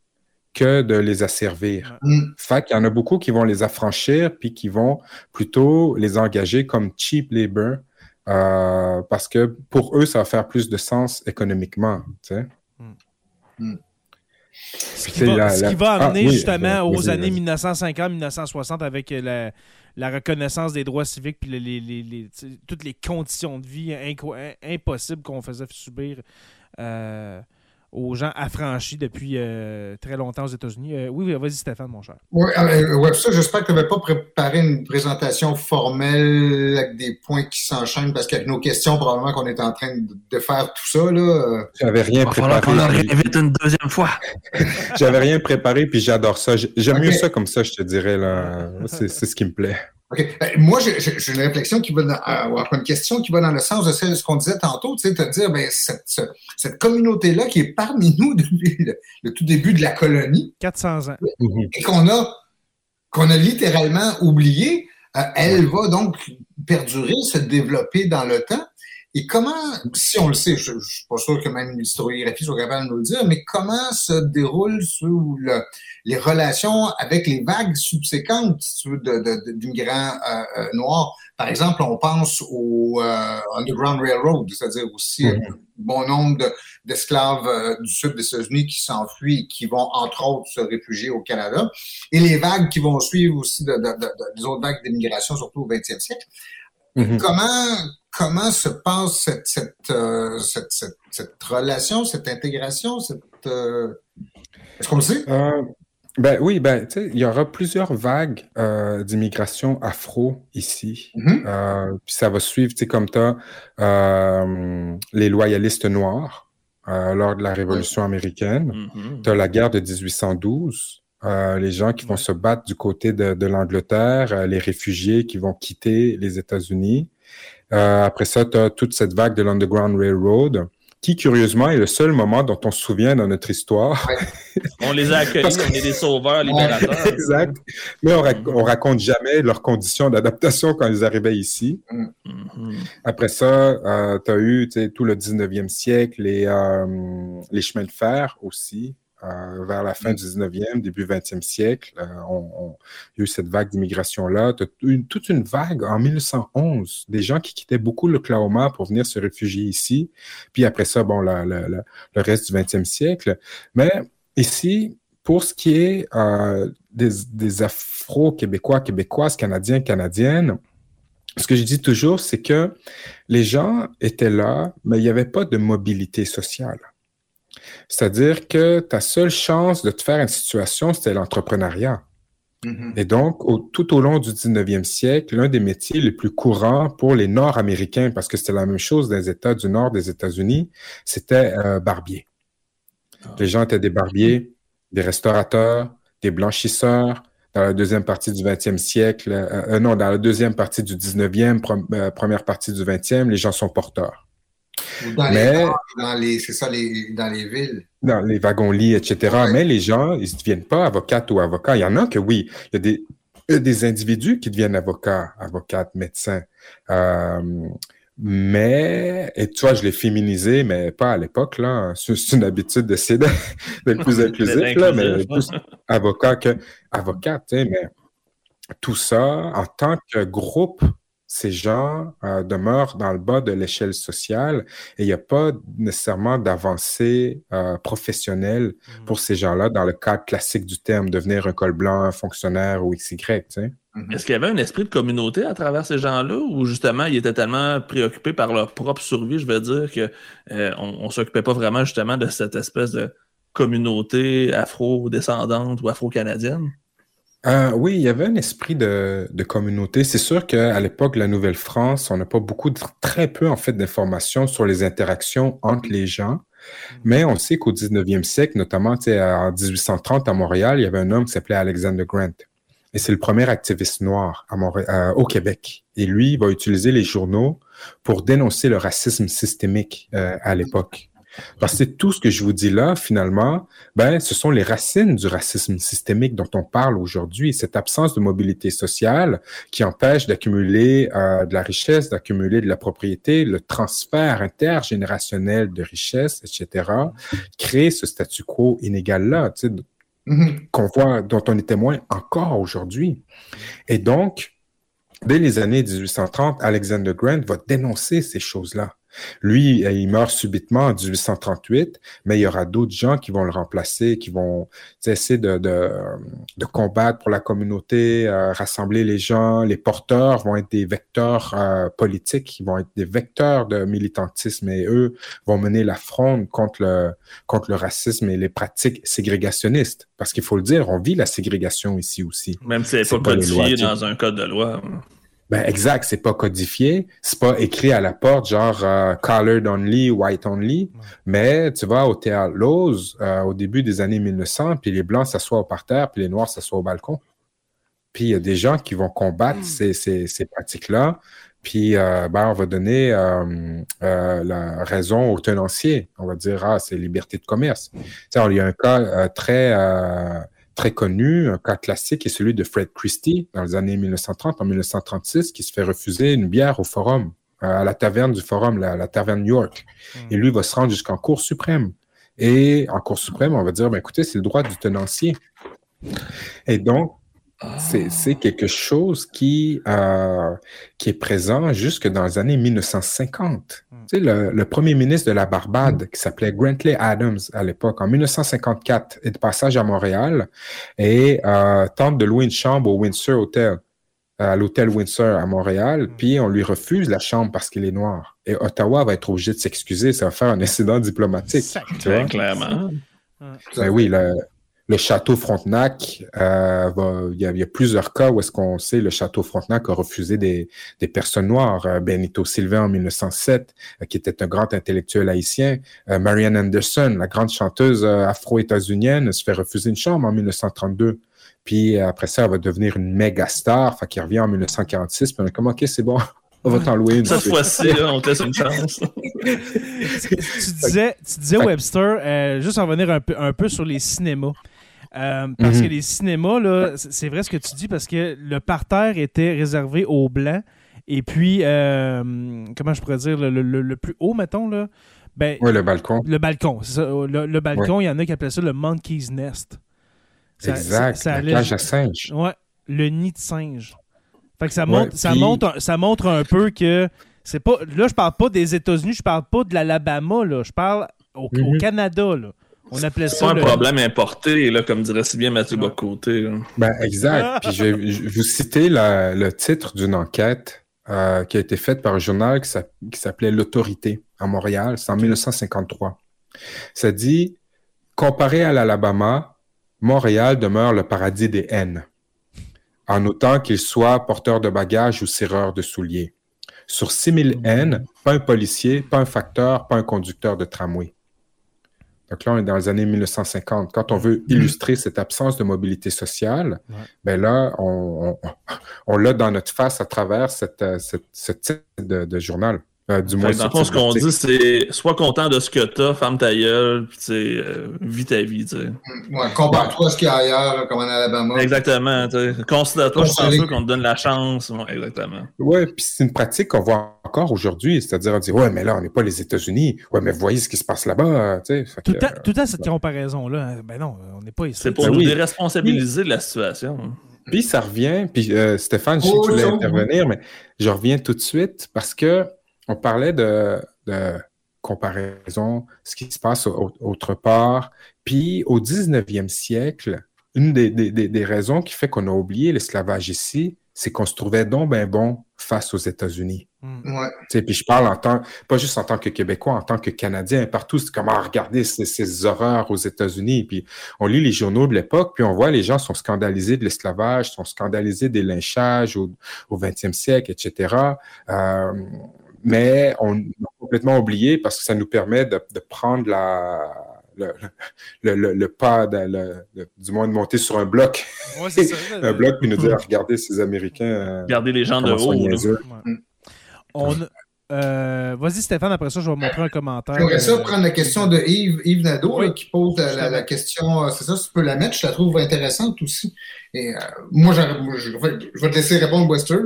que de les asservir. Mm. Fait qu'il y en a beaucoup qui vont les affranchir puis qui vont plutôt les engager comme cheap labor euh, parce que pour eux, ça va faire plus de sens économiquement. Tu sais. Mm. Mm. Ce qui, va, ah, amener justement aux années 1950-1960 avec la, reconnaissance des droits civiques puis les, toutes les conditions de vie impossibles qu'on faisait subir. Euh, aux gens affranchis depuis euh, très longtemps aux États-Unis. Euh, oui, vas-y, Stéphane, mon cher. Oui, euh, ça, j'espère que tu n'avais pas préparé une présentation formelle avec des points qui s'enchaînent, parce qu'avec nos questions, probablement qu'on est en train de faire tout ça. Là. J'avais rien préparé. qu'on en une deuxième fois. J'avais rien préparé, puis j'adore ça. J'aime mieux ça comme ça, je te dirais. là. C'est ce qui me plaît. OK. Ben, moi, j'ai une réflexion qui va dans, euh, une question qui va dans le sens de ce qu'on disait tantôt, tu sais, te dire, ben, cette, cette communauté-là qui est parmi nous depuis le, tout début de la colonie. 400 ans. Et qu'on a, qu'on a littéralement oublié, euh, elle va donc perdurer, se développer dans le temps. Et comment, si on le sait, je ne suis pas sûr que même l'historiographie soit capable de nous le dire, mais comment se déroulent sous le, les relations avec les vagues subséquentes d'immigrants euh, euh, noirs? Par exemple, on pense au euh, Underground Railroad, c'est-à-dire aussi un mm-hmm. bon nombre d'esclaves du sud des États-Unis qui s'enfuient et qui vont, entre autres, se réfugier au Canada. Et les vagues qui vont suivre aussi de, des autres vagues d'immigration, surtout au 20e siècle. Mm-hmm. Comment comment se passe cette, euh, cette, cette, cette, relation, cette intégration, cette, euh, est-ce qu'on le sait? Euh, ben oui, ben, il y aura plusieurs vagues d'immigration afro ici. Mm-hmm. puis ça va suivre, comme tu as les loyalistes noirs lors de la Révolution américaine. Mm-hmm. Tu as la guerre de 1812. les gens qui vont se battre du côté de, de l'Angleterre, les réfugiés qui vont quitter les États-Unis. Euh, après ça, tu as toute cette vague de l'Underground Railroad, qui, curieusement, est le seul moment dont on se souvient dans notre histoire. on les a accueillis, on est des sauveurs, libérateurs. exact. Mais on, ne raconte jamais leurs conditions d'adaptation quand ils arrivaient ici. Mm-hmm. Après ça, euh, tu as eu tout le 19e siècle, les, euh, les chemins de fer aussi. Euh, vers la fin du 19e, début 20e siècle. Euh, on, il y a eu cette vague d'immigration-là. toute une vague en 1911, des gens qui quittaient beaucoup l'Oklahoma pour venir se réfugier ici. Puis après ça, bon, le reste du 20e siècle. Mais ici, pour ce qui est euh, des, Afro-Québécois, Québécoises, Canadiens, Canadiennes, ce que je dis toujours, c'est que les gens étaient là, mais il n'y avait pas de mobilité sociale. C'est-à-dire que ta seule chance de te faire une situation, c'était l'entrepreneuriat. Mm-hmm. Et donc, tout au long du 19e siècle, l'un des métiers les plus courants pour les Nord-Américains, parce que c'était la même chose dans les États du Nord des États-Unis, c'était euh, barbier. Ah. Les gens étaient des barbiers, des restaurateurs, des blanchisseurs, dans la deuxième partie du 20e siècle, euh, euh, non, dans la deuxième partie du 19e, euh, première partie du 20e, les gens sont porteurs. Dans Mais, les, c'est ça, les, dans les villes. Dans les wagons-lits, etc. Mais les gens, ils ne deviennent pas avocats ou avocats. Il y en a que oui. Il y a des, des individus qui deviennent avocats, avocates, médecins. Mais, et tu vois, je l'ai féminisé, mais pas à l'époque, là. C'est une habitude d'essayer d'être plus inclusif, là, mais plus avocat que avocate, tu sais, mais tout ça, en tant que groupe, ces gens euh, demeurent dans le bas de l'échelle sociale et il n'y a pas nécessairement d'avancée euh, professionnelle mmh. pour ces gens-là dans le cadre classique du terme, devenir un col blanc, un fonctionnaire ou XY. Tu sais. Mhm. Est-ce qu'il y avait un esprit de communauté à travers ces gens-là ou justement ils étaient tellement préoccupés par leur propre survie, je veux dire, qu'on euh, ne s'occupait pas vraiment justement de cette espèce de communauté afro-descendante ou afro-canadienne? Euh, oui, il y avait un esprit de, communauté. C'est sûr qu'à l'époque de la Nouvelle-France, on n'a pas beaucoup, de, très peu en fait d'informations sur les interactions entre les gens. Mhm. Mais on sait qu'au 19e siècle, notamment en 1830 à Montréal, il y avait un homme qui s'appelait Alexander Grant. Et c'est le premier activiste noir à euh, au Québec. Et lui, il va utiliser les journaux pour dénoncer le racisme systémique euh, à l'époque. Parce que tout ce que je vous dis là, finalement, ben, ce sont les racines du racisme systémique dont on parle aujourd'hui. Cette absence de mobilité sociale qui empêche d'accumuler euh, de la richesse, d'accumuler de la propriété, le transfert intergénérationnel de richesse, etc., crée ce statu quo inégal-là. Tu sais, Mm-hmm. qu'on voit, dont on est témoin encore aujourd'hui. Et donc, dès les années 1830, Alexander Grant va dénoncer ces choses-là. Lui, euh, il meurt subitement en 1838, mais il y aura d'autres gens qui vont le remplacer, qui vont essayer de, de, de, combattre pour la communauté, euh, rassembler les gens. Les porteurs vont être des vecteurs euh, politiques, ils vont être des vecteurs de militantisme et eux vont mener la fronde contre le, contre le racisme et les pratiques ségrégationnistes. Parce qu'il faut le dire, on vit la ségrégation ici aussi. Même si c'est pas codifié dans un code de loi. Ben exact, c'est pas codifié, c'est pas écrit à la porte genre euh, colored only, white only, mais tu vas au théâtre Lowe's euh, au début des années 1900, puis les blancs s'assoient au parterre, puis les noirs s'assoient au balcon. Puis il y a des gens qui vont combattre hmm. ces, ces, pratiques-là, puis euh, ben, on va donner la raison aux tenanciers. On va dire ah c'est liberté de commerce. Tu il y a un cas très très connu, un cas classique est celui de Fred Christie dans les années 1930, en 1936, qui se fait refuser une bière au Forum, euh, à la taverne du Forum, la, taverne York. Hmm. Et lui va se rendre jusqu'en Cour suprême. Et en Cour suprême, on va dire, ben, écoutez, c'est le droit du tenancier. Et donc, c'est quelque chose qui, euh, qui est présent jusque dans les années 1950. Hmm. Tu sais, le, premier ministre de la Barbade, qui s'appelait Grantley Adams à l'époque, en 1954, est de passage à Montréal et euh, tente de louer une chambre au Windsor Hotel, à l'hôtel Windsor à Montréal, hmm. puis on lui refuse la chambre parce qu'il est noir. Et Ottawa va être obligé de s'excuser, ça va faire un incident diplomatique. Tu vois? Clairement. Ben oui, le, le château Frontenac, euh, il, y a, plusieurs cas où est-ce qu'on sait le château Frontenac a refusé des, personnes noires. Euh, Benito Sylvain en 1907, euh, qui était un grand intellectuel haïtien. Marianne Anderson, la grande chanteuse afro-états-unienne, se fait refuser une chambre en 1932. Puis après ça, elle va devenir une méga star, enfin, qui revient en 1946. Puis on est comme, OK, c'est bon, on va t'en louer une. Cette fois-ci, on te laisse une chance. tu, disais, tu disais Webster, juste en revenir un peu, un peu sur les cinémas. Euh, parce que les cinémas, là, c'est vrai ce que tu dis, parce que le parterre était réservé aux Blancs. Et puis, euh, comment je pourrais dire, le, plus haut, mettons, là. Ben, oui, le balcon. Le balcon, c'est ça. Le, balcon, il y en a qui appellent ça le Monkey's Nest. exact, la cage à singe. Ouais, le nid de singe. Fait que ça, montre, ça, montre, ça montre un peu que c'est pas. Là, je parle pas des États-Unis, je parle pas de l'Alabama, là. Je parle au, au mhm. Canada, là. On appelait ça. pas un problème importé, là, comme dirait si bien Mathieu Bocoté. Ben, exact. Puis je vais vous citer le titre d'une enquête euh, qui a été faite par un journal qui s'appelait L'Autorité à Montréal. C'est en 1953. Ça dit, comparé à l'Alabama, Montréal demeure le paradis des haines, en autant qu'il soit porteur de bagages ou serreur de souliers. Sur 6000 haines, pas un policier, pas un facteur, pas un conducteur de tramway. Donc là, on est dans les années 1950. Quand on veut illustrer cette absence de mobilité sociale, ben là, on, l'a dans notre face à travers cette, euh, ce type de journal. Euh, du moins, dans ce qu'on dit, c'est sois content de ce que t'as, ferme ta gueule, puis euh, vis ta vie. T'sais. Ouais, compare-toi à ce qu'il y a ailleurs, comme en Alabama. Exactement. Considère-toi chanceux qu'on te donne la chance. exactement. Ouais, puis c'est une pratique qu'on voit encore aujourd'hui, c'est-à-dire on dit Ouais, mais là, on n'est pas les États-Unis. Ouais, mais voyez ce qui se passe là-bas. Tout, tout temps, cette comparaison-là. Ben non, on n'est pas ici. C'est pour ben nous déresponsabiliser de la situation. Puis ça revient, puis euh, Stéphane, je sais que tu voulais intervenir, mais je reviens tout de suite parce que on parlait de, comparaison, ce qui se passe autre part. Puis au 19e siècle, une des, raisons qui fait qu'on a oublié l'esclavage ici, c'est qu'on se trouvait donc ben bon face aux États-Unis. Hmm. Puis je parle en tant, pas juste en tant que Québécois, en tant que Canadien, partout, c'est comment regarder ces, horreurs aux États-Unis. Puis on lit les journaux de l'époque, puis on voit les gens sont scandalisés de l'esclavage, sont scandalisés des lynchages au, au 20e siècle, etc. Euh, mais on a complètement oublié parce que ça nous permet de, prendre la, le, pas, du moins de monter sur un bloc. un bloc, puis nous dire, regardez ces Américains. Euh, regardez les gens de haut. On, euh, Vas-y, Stéphane, après ça, je vais montrer un commentaire. J'aimerais ça prendre la question de Yves, Yves Nadeau qui pose la, question. Euh, c'est ça, tu peux la mettre, je la trouve intéressante aussi. Et, euh, moi, je, vais te laisser répondre, Wester.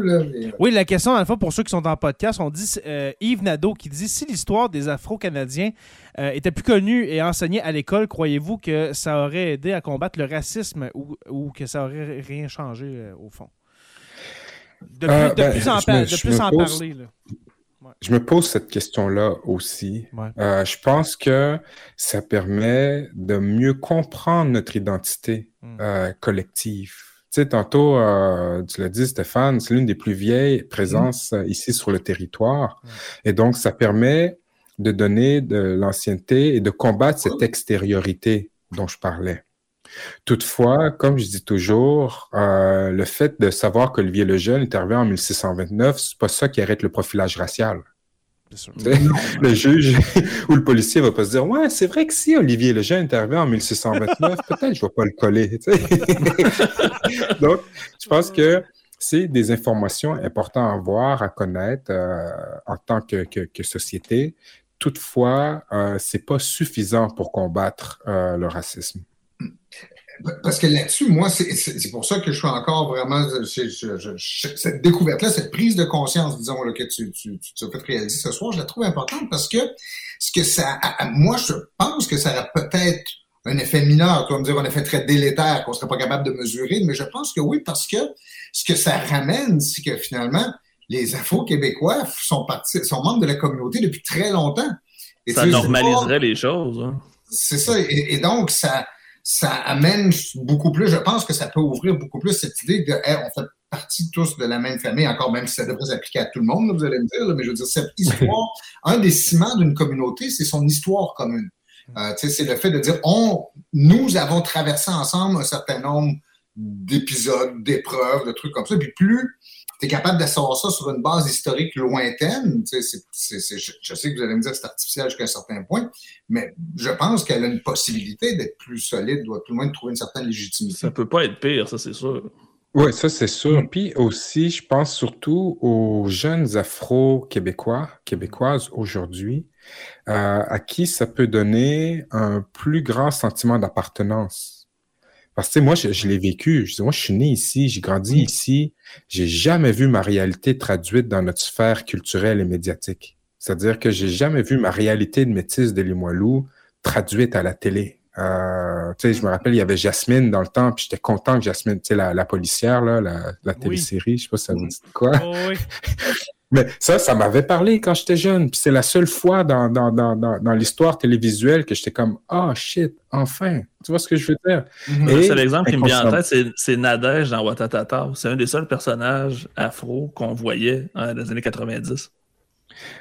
Oui, la question, à la pour ceux qui sont en podcast, on dit Yves Nadeau qui dit si l'histoire des Afro-Canadiens était plus connue et enseignée à l'école, croyez-vous que ça aurait aidé à combattre le racisme ou, ou que ça aurait rien changé au fond? De plus, ben, plus, en, de plus en parler. Là. Je me pose cette question-là aussi. Euh, je pense que ça permet de mieux comprendre notre identité hmm. euh, collective. Tu sais, tantôt, euh, tu l'as dit, Stéphane, c'est l'une des plus vieilles présences hmm. ici sur le territoire. Et donc, ça permet de donner de l'ancienneté et de combattre cette extériorité dont je parlais. Toutefois, comme je dis toujours, euh, le fait de savoir qu'Olivier Lejeune est arrivé en 1629, c'est pas ça qui arrête le profilage racial. Le juge ou le policier va pas se dire Ouais, c'est vrai que si Olivier Lejeune est arrivé en 1629, peut-être je vais pas le coller. Donc, je pense que c'est des informations importantes à voir, à connaître euh, en tant que, société. Toutefois, euh, c'est pas suffisant pour combattre euh, le racisme. Parce que là-dessus, moi, c'est pour ça que je suis encore vraiment. cette découverte-là, cette prise de conscience, disons, là, que tu, tu, tu as fait réaliser ce soir, je la trouve importante parce que ce que ça. moi, je pense que ça a peut-être un effet mineur, tu vas me dire un effet très délétère qu'on serait pas capable de mesurer, mais je pense que oui, parce que ce que ça ramène, c'est que finalement, les Afro-Québécois sont, partis, sont membres de la communauté depuis très longtemps. Et ça normaliserait les choses. Hein. C'est ça. et, donc, ça, ça amène beaucoup plus, je pense que ça peut ouvrir beaucoup plus cette idée de on fait partie tous de la même famille, encore même si ça devrait s'appliquer à tout le monde, vous allez me dire, mais je veux dire, cette histoire, un des ciments d'une communauté, c'est son histoire commune. Euh, c'est le fait de dire, on, nous avons traversé ensemble un certain nombre d'épisodes, d'épreuves, de trucs comme ça, puis plus tu es capable d'asseoir ça sur une base historique lointaine. je, sais que vous allez me dire que c'est artificiel jusqu'à un certain point, mais je pense qu'elle a une possibilité d'être plus solide, doit tout le moins trouver une certaine légitimité. Ça peut pas être pire, ça c'est sûr. Oui, ça c'est sûr. Puis aussi, je pense surtout aux jeunes afro-québécois, québécoises aujourd'hui, euh, à qui ça peut donner un plus grand sentiment d'appartenance. Parce que moi, je, l'ai vécu. Je, moi, je suis né ici, j'ai grandi mm. ici. J'ai jamais vu ma réalité traduite dans notre sphère culturelle et médiatique. C'est-à-dire que j'ai jamais vu ma réalité de métisse de Limoilou traduite à la télé. Euh, tu sais, je me rappelle, il y avait Jasmine dans le temps, puis j'étais content que Jasmine, tu sais, la, policière, là, la, la télésérie, je sais pas si ça vous dit quoi. Oh, oui. Mais ça, ça m'avait parlé quand j'étais jeune. Puis c'est la seule fois dans, dans, dans, dans, l'histoire télévisuelle que j'étais comme Ah oh, shit, enfin. Tu vois ce que je veux dire? Mm -hmm. C'est l'exemple qui me vient en tête, c'est Nadège dans Watatata. C'est un des seuls personnages afro qu'on voyait dans les années 90.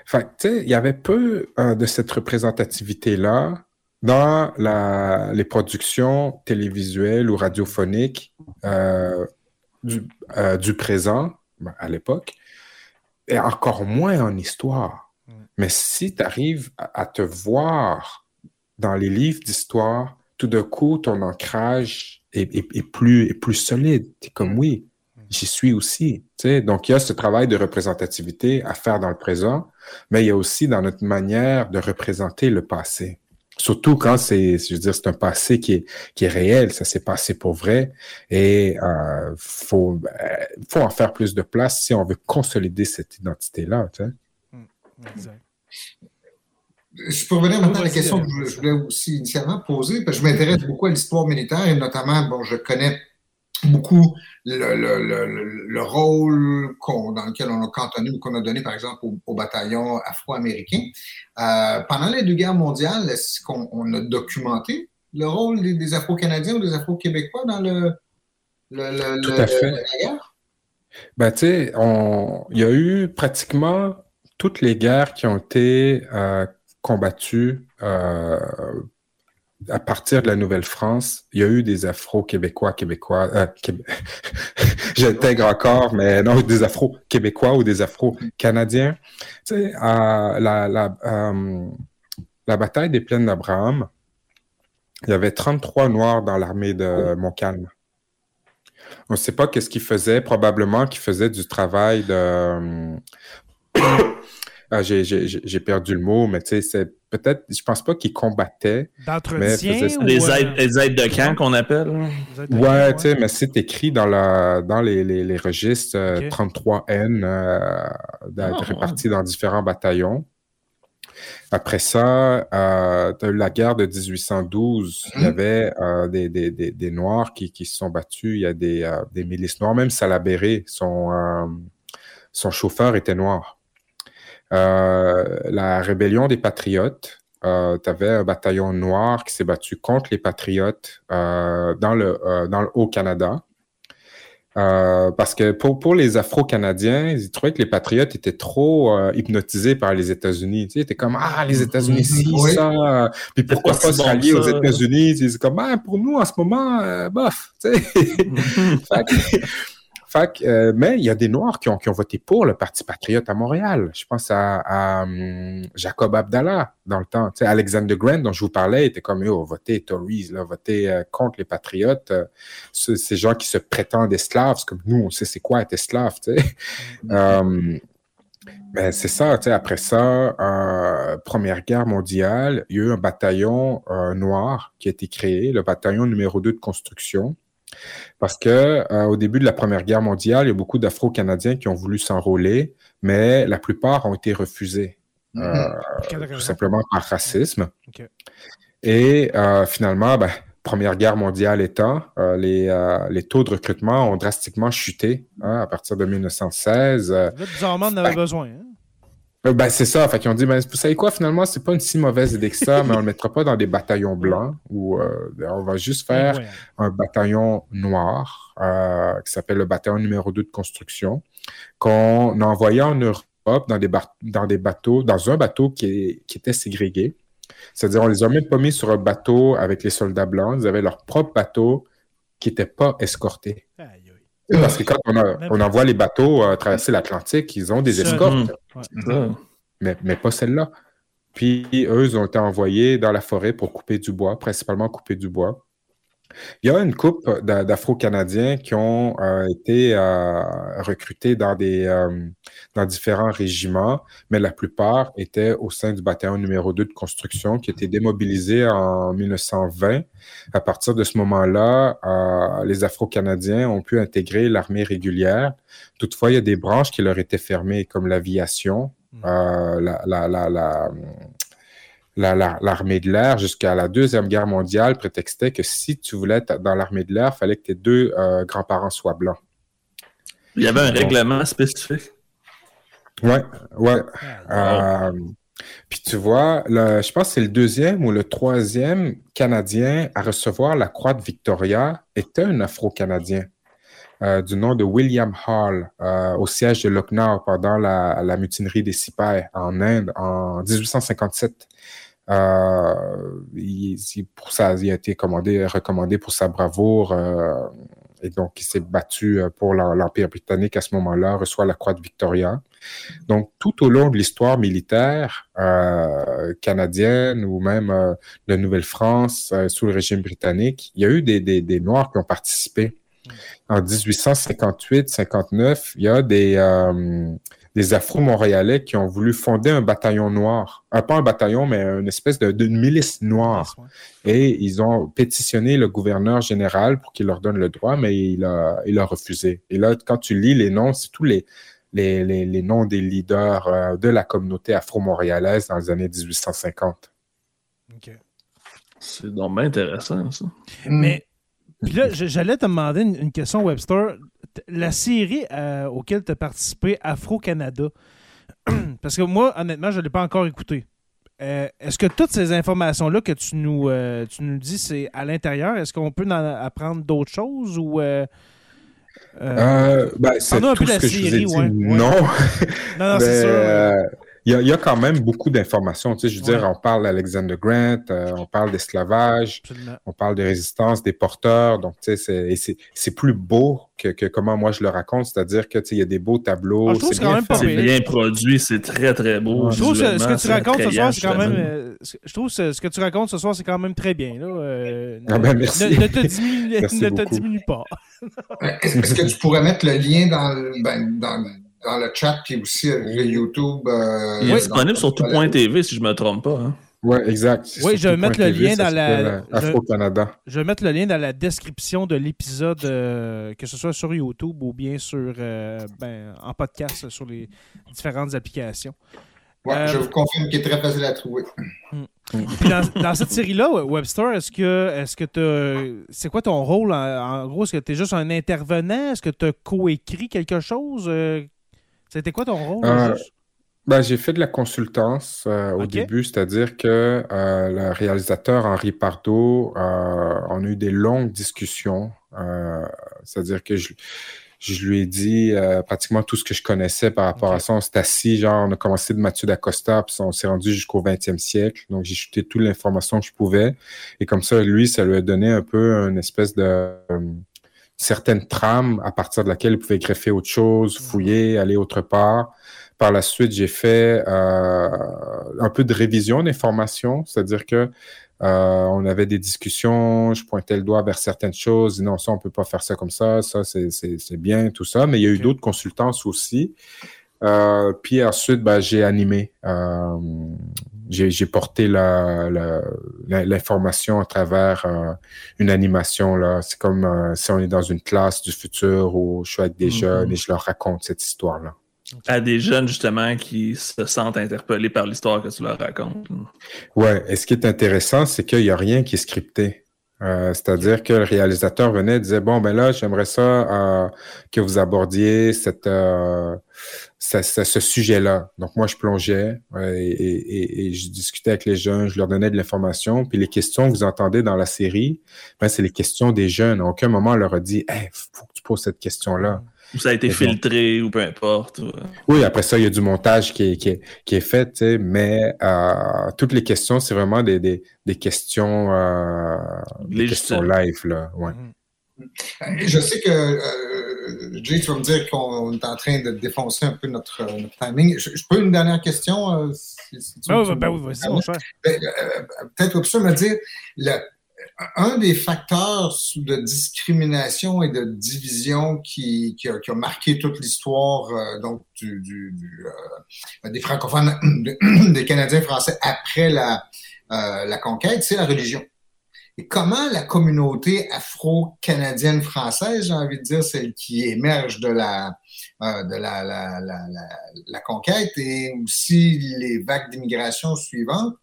Fait tu sais, il y avait peu euh, de cette représentativité-là dans la, les productions télévisuelles ou radiophoniques euh, du, euh, du, présent, ben, à l'époque, et encore moins en histoire. Mm. Mais si tu arrives à, te voir dans les livres d'histoire, tout d'un coup, ton ancrage est, est, est, plus, est plus solide. Tu es comme, mm. oui, j'y suis aussi. Donc, il y a ce travail de représentativité à faire dans le présent, mais il y a aussi dans notre manière de représenter le passé. Surtout quand c'est, je veux dire, c'est un passé qui est, qui est réel, ça s'est passé pour vrai, et euh, faut, euh, faut en faire plus de place si on veut consolider cette identité-là. Tu sais. Exact. Je peux revenir maintenant à la question que je voulais aussi initialement poser, parce que je m'intéresse beaucoup à l'histoire militaire et notamment, bon, je connais beaucoup le, le, le, rôle dans lequel on a cantonné ou qu'on a donné, par exemple, au, bataillon afro-américain. Euh, pendant les deux guerres mondiales, est-ce qu'on a documenté le rôle des, Afro-Canadiens ou des Afro-Québécois dans le, Tout à fait. la guerre? Ben, tu sais, il y a eu pratiquement toutes les guerres qui ont été euh, combattues euh, à partir de la Nouvelle-France, il y a eu des Afro-Québécois, Québécois, euh, j'intègre encore, mais non, des Afro-Québécois ou des Afro-Canadiens. Tu sais, la, la, euh, la bataille des plaines d'Abraham, il y avait 33 Noirs dans l'armée de Montcalm. On ne sait pas qu'est-ce qu'ils faisaient, probablement qu'ils faisaient du travail de... Ah, j'ai perdu le mot, mais tu sais, c'est peut-être, je pense pas qu'ils combattaient. D'entretien? Les, aides, euh, les aides de camp qu'on appelle. Ouais, tu sais, mais c'est écrit dans, la, dans les, les, les registres 33N euh, euh ah, répartis dans différents bataillons. Après ça, euh, tu as eu la guerre de 1812. Il y mhm. avait euh, des, des, des, des, Noirs qui, qui se sont battus. Il y a des, euh, des milices noires. Même Salabéré, son, euh, son chauffeur était noir. Euh, la rébellion des Patriotes, euh, tu avais un bataillon noir qui s'est battu contre les Patriotes euh, dans le, dans le Haut-Canada. parce que pour, pour les Afro-Canadiens, ils trouvaient que les Patriotes étaient trop hypnotisés par les États-Unis. Tu sais, étaient comme Ah, les États-Unis, si, ça. Puis pourquoi pas se rallier aux États-Unis? Ils comme Ah, pour nous, en ce moment, bof. Tu sais. Euh, mais il y a des Noirs qui ont, qui ont, voté pour le Parti patriote à Montréal. Je pense à, hum, Jacob Abdallah dans le temps. Tu sais, Alexander Grant, dont je vous parlais, était comme, oh, voter Tories, là, voter euh, contre les patriotes. Euh, ces gens qui se prétendent esclaves, comme nous, on sait c'est quoi être esclave. Tu sais. Mm-hmm. mais c'est ça, tu sais, après ça, Première Guerre mondiale, il y a eu un bataillon noir qui a été créé, le bataillon numéro 2 de construction, parce que euh, au début de la Première Guerre mondiale, il y a beaucoup d'Afro-Canadiens qui ont voulu s'enrôler, mais la plupart ont été refusés, mhm. euh, tout simplement par racisme. Et euh, finalement, ben, Première Guerre mondiale étant, les, les, taux de recrutement ont drastiquement chuté hein, à partir de 1916. bizarrement, on avait besoin. Hein? Euh, ben, c'est ça. Fait qu'ils ont dit, ben, vous savez quoi, finalement, c'est pas une si mauvaise idée que ça, mais on le mettra pas dans des bataillons blancs euh, on va juste faire un bataillon noir euh, qui s'appelle le bataillon numéro 2 de construction qu'on a envoyé en Europe dans des, dans des bateaux, dans un bateau qui, qui était ségrégué. C'est-à-dire, on les a même pas mis sur un bateau avec les soldats blancs. Ils avaient leur propre bateau qui n'était pas escorté. Parce que quand on, envoie les bateaux euh, traverser l'Atlantique, ils ont des escortes. Mais, mais, pas celle-là. Puis eux, ils ont été envoyés dans la forêt pour couper du bois, principalement couper du bois. Il y a une coupe d'Afro-Canadiens qui ont euh, été euh, recrutés dans, des, euh, dans différents régiments, mais la plupart étaient au sein du bataillon numéro 2 de construction qui était démobilisé en 1920. À partir de ce moment-là, les Afro-Canadiens ont pu intégrer l'armée régulière. Toutefois, il y a des branches qui leur étaient fermées, comme l'aviation, mmh. la, la, la l'armée de l'air jusqu'à la Deuxième Guerre mondiale prétextait que si tu voulais être dans l'armée de l'air, il fallait que tes deux euh, grands-parents soient blancs. Il y avait un règlement spécifique? Ouais, ouais. Ah, euh, puis tu vois, je pense que c'est le deuxième ou le troisième Canadien à recevoir la croix de Victoria était un Afro-Canadien. Euh, du nom de William Hall euh, au siège de Lucknow pendant la, la mutinerie des Sipais en Inde en 1857. Euh, il, pour ça, il a été commandé, recommandé pour sa bravoure euh, et donc il s'est battu euh, pour l'Empire britannique à ce moment-là, reçoit la croix de Victoria. Donc tout au long de l'histoire militaire canadienne ou même euh, de Nouvelle-France sous le régime britannique, il y a eu des, des, des Noirs qui ont participé. En 1858-59, il y a des des Afro-Montréalais qui ont voulu fonder un bataillon noir. Euh, pas un bataillon, mais une espèce de, milice noire. Et ils ont pétitionné le gouverneur général pour qu'il leur donne le droit, mais il a, il a refusé. Et là, quand tu lis les noms, c'est tous les, les, les, noms des leaders euh, de la communauté afro-montréalaise dans les années 1850. OK. C'est donc intéressant, ça. Mais puis là, j'allais te demander une, question, Webster. La série euh, auquel tu as participé, Afro-Canada, parce que moi, honnêtement, je ne l'ai pas encore écouté. Euh, est-ce que toutes ces informations-là que tu nous, euh, tu nous dis, c'est à l'intérieur? Est-ce qu'on peut en apprendre d'autres choses ou. Ben, c'est tout ce que je vous ai dit. Non. non, non, c'est sûr il y, a, quand même beaucoup d'informations. Tu sais, je veux dire, on parle d'Alexander Grant, euh, on parle d'esclavage, on parle de résistance des porteurs. Donc, tu sais, c'est plus beau que, que, comment moi je le raconte. C'est-à-dire que, tu sais, il y a des beaux tableaux. Ah, c'est bien, bien, produit, c'est très, très beau. Je trouve ce, ce que tu racontes ce soir, c'est quand même. Euh, je trouve ce, ce, que tu racontes ce soir, c'est quand même très bien. Là. Euh, ah ben, merci. Ne, te diminue, ne te diminue pas. Est-ce que tu pourrais mettre le lien dans, ben, dans dans le chat, puis aussi le YouTube. Euh, il est disponible sur tout.tv, si je ne me trompe pas. Hein. Oui, exact. Oui, je vais mettre le lien dans la. Afro-Canada. Je vais mettre le lien dans la description de l'épisode, euh, que ce soit sur YouTube ou bien sur euh, ben, en podcast sur les différentes applications. Oui, je vous confirme qu'il est très facile à trouver. Hmm. dans, cette série-là, Webster, est-ce que est-ce que tu c'est quoi ton rôle en, gros? Est-ce que tu es juste un intervenant? Est-ce que tu as coécrit quelque chose c'était quoi ton rôle? Euh, ben, j'ai fait de la consultance euh, au début, c'est-à-dire que euh, le réalisateur Henri Pardo, on a eu des longues discussions, c'est-à-dire que je, lui ai dit pratiquement tout ce que je connaissais par rapport à ça. On s'est assis, genre, on a commencé de Mathieu d'Acosta, puis on s'est rendu jusqu'au 20e siècle. Donc, j'ai chuté toute l'information que je pouvais. Et comme ça, lui, ça lui a donné un peu une espèce de certaines trames à partir de laquelle il pouvait greffer autre chose, mm. fouiller, aller autre part. Par la suite, j'ai fait euh, un peu de révision d'informations, c'est-à-dire que euh, on avait des discussions, je pointais le doigt vers certaines choses, non, ça, on peut pas faire ça comme ça, ça, c'est bien, tout ça. Mais il y a eu d'autres consultances aussi. Euh, puis ensuite, ben, j'ai animé. Euh, j'ai porté l'information à travers euh, une animation. là. C'est comme euh, si on est dans une classe du futur où je suis avec des mm-hmm. jeunes et je leur raconte cette histoire-là. À des jeunes, justement, qui se sentent interpellés par l'histoire que tu leur racontes. Ouais. Et ce qui est intéressant, c'est qu'il n'y a rien qui est scripté. Euh, c'est-à-dire que le réalisateur venait et disait Bon, ben là, j'aimerais ça que vous abordiez cette, ce sujet-là. Donc, moi, je plongeais et, je discutais avec les jeunes, je leur donnais de l'information. Puis les questions que vous entendez dans la série, ben, c'est les questions des jeunes. À aucun moment, on leur a dit il faut que tu poses cette question-là. Ou ça a été filtré ou peu importe. Oui, après ça, il y a du montage qui est, qui est, fait, mais euh, toutes les questions, c'est vraiment des, des, questions, euh, des questions live. Là. Ouais. Mm-hmm. Je sais que, euh, Jay, tu vas me dire qu'on est en train de défoncer un peu notre, timing. Je, peux une dernière question? Euh, oh, ben oui, vas-y, mon cher. Ben, euh, peut-être que me dire, un des facteurs de discrimination et de division qui, qui, a, marqué toute l'histoire donc du, des francophones, des Canadiens français après la, la conquête, c'est la religion. Et comment la communauté afro-canadienne française, j'ai envie de dire, celle qui émerge de la, euh, de la, la, conquête et aussi les vagues d'immigration suivantes,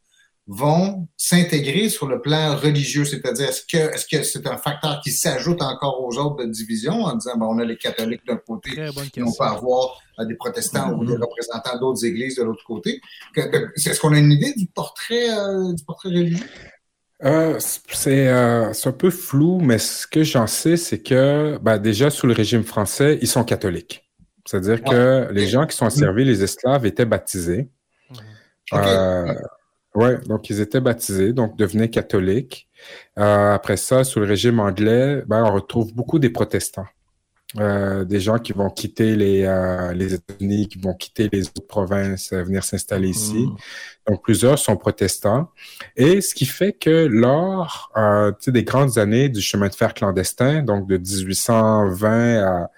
vont s'intégrer sur le plan religieux, c'est-à-dire est-ce que est-ce que c'est un facteur qui s'ajoute encore aux autres de division en disant bon, on a les catholiques d'un côté, et on peut avoir euh, des protestants ou des mm-hmm. représentants d'autres églises de l'autre côté? Est-ce qu'on a une idée du portrait euh, du portrait religieux? Euh, c'est un peu flou, mais ce que j'en sais, c'est que ben, déjà sous le régime français, ils sont catholiques. C'est-à-dire que les gens qui sont servis, les esclaves, étaient baptisés. Mm-hmm. Oui, donc ils étaient baptisés, donc devenaient catholiques. Euh, après ça, sous le régime anglais, ben, on retrouve beaucoup des protestants. Euh, des gens qui vont quitter les, euh, les États-Unis, qui vont quitter les autres provinces, venir s'installer ici. Mmh. Donc, plusieurs sont protestants. Et ce qui fait que lors des grandes années du chemin de fer clandestin, donc de 1820 à,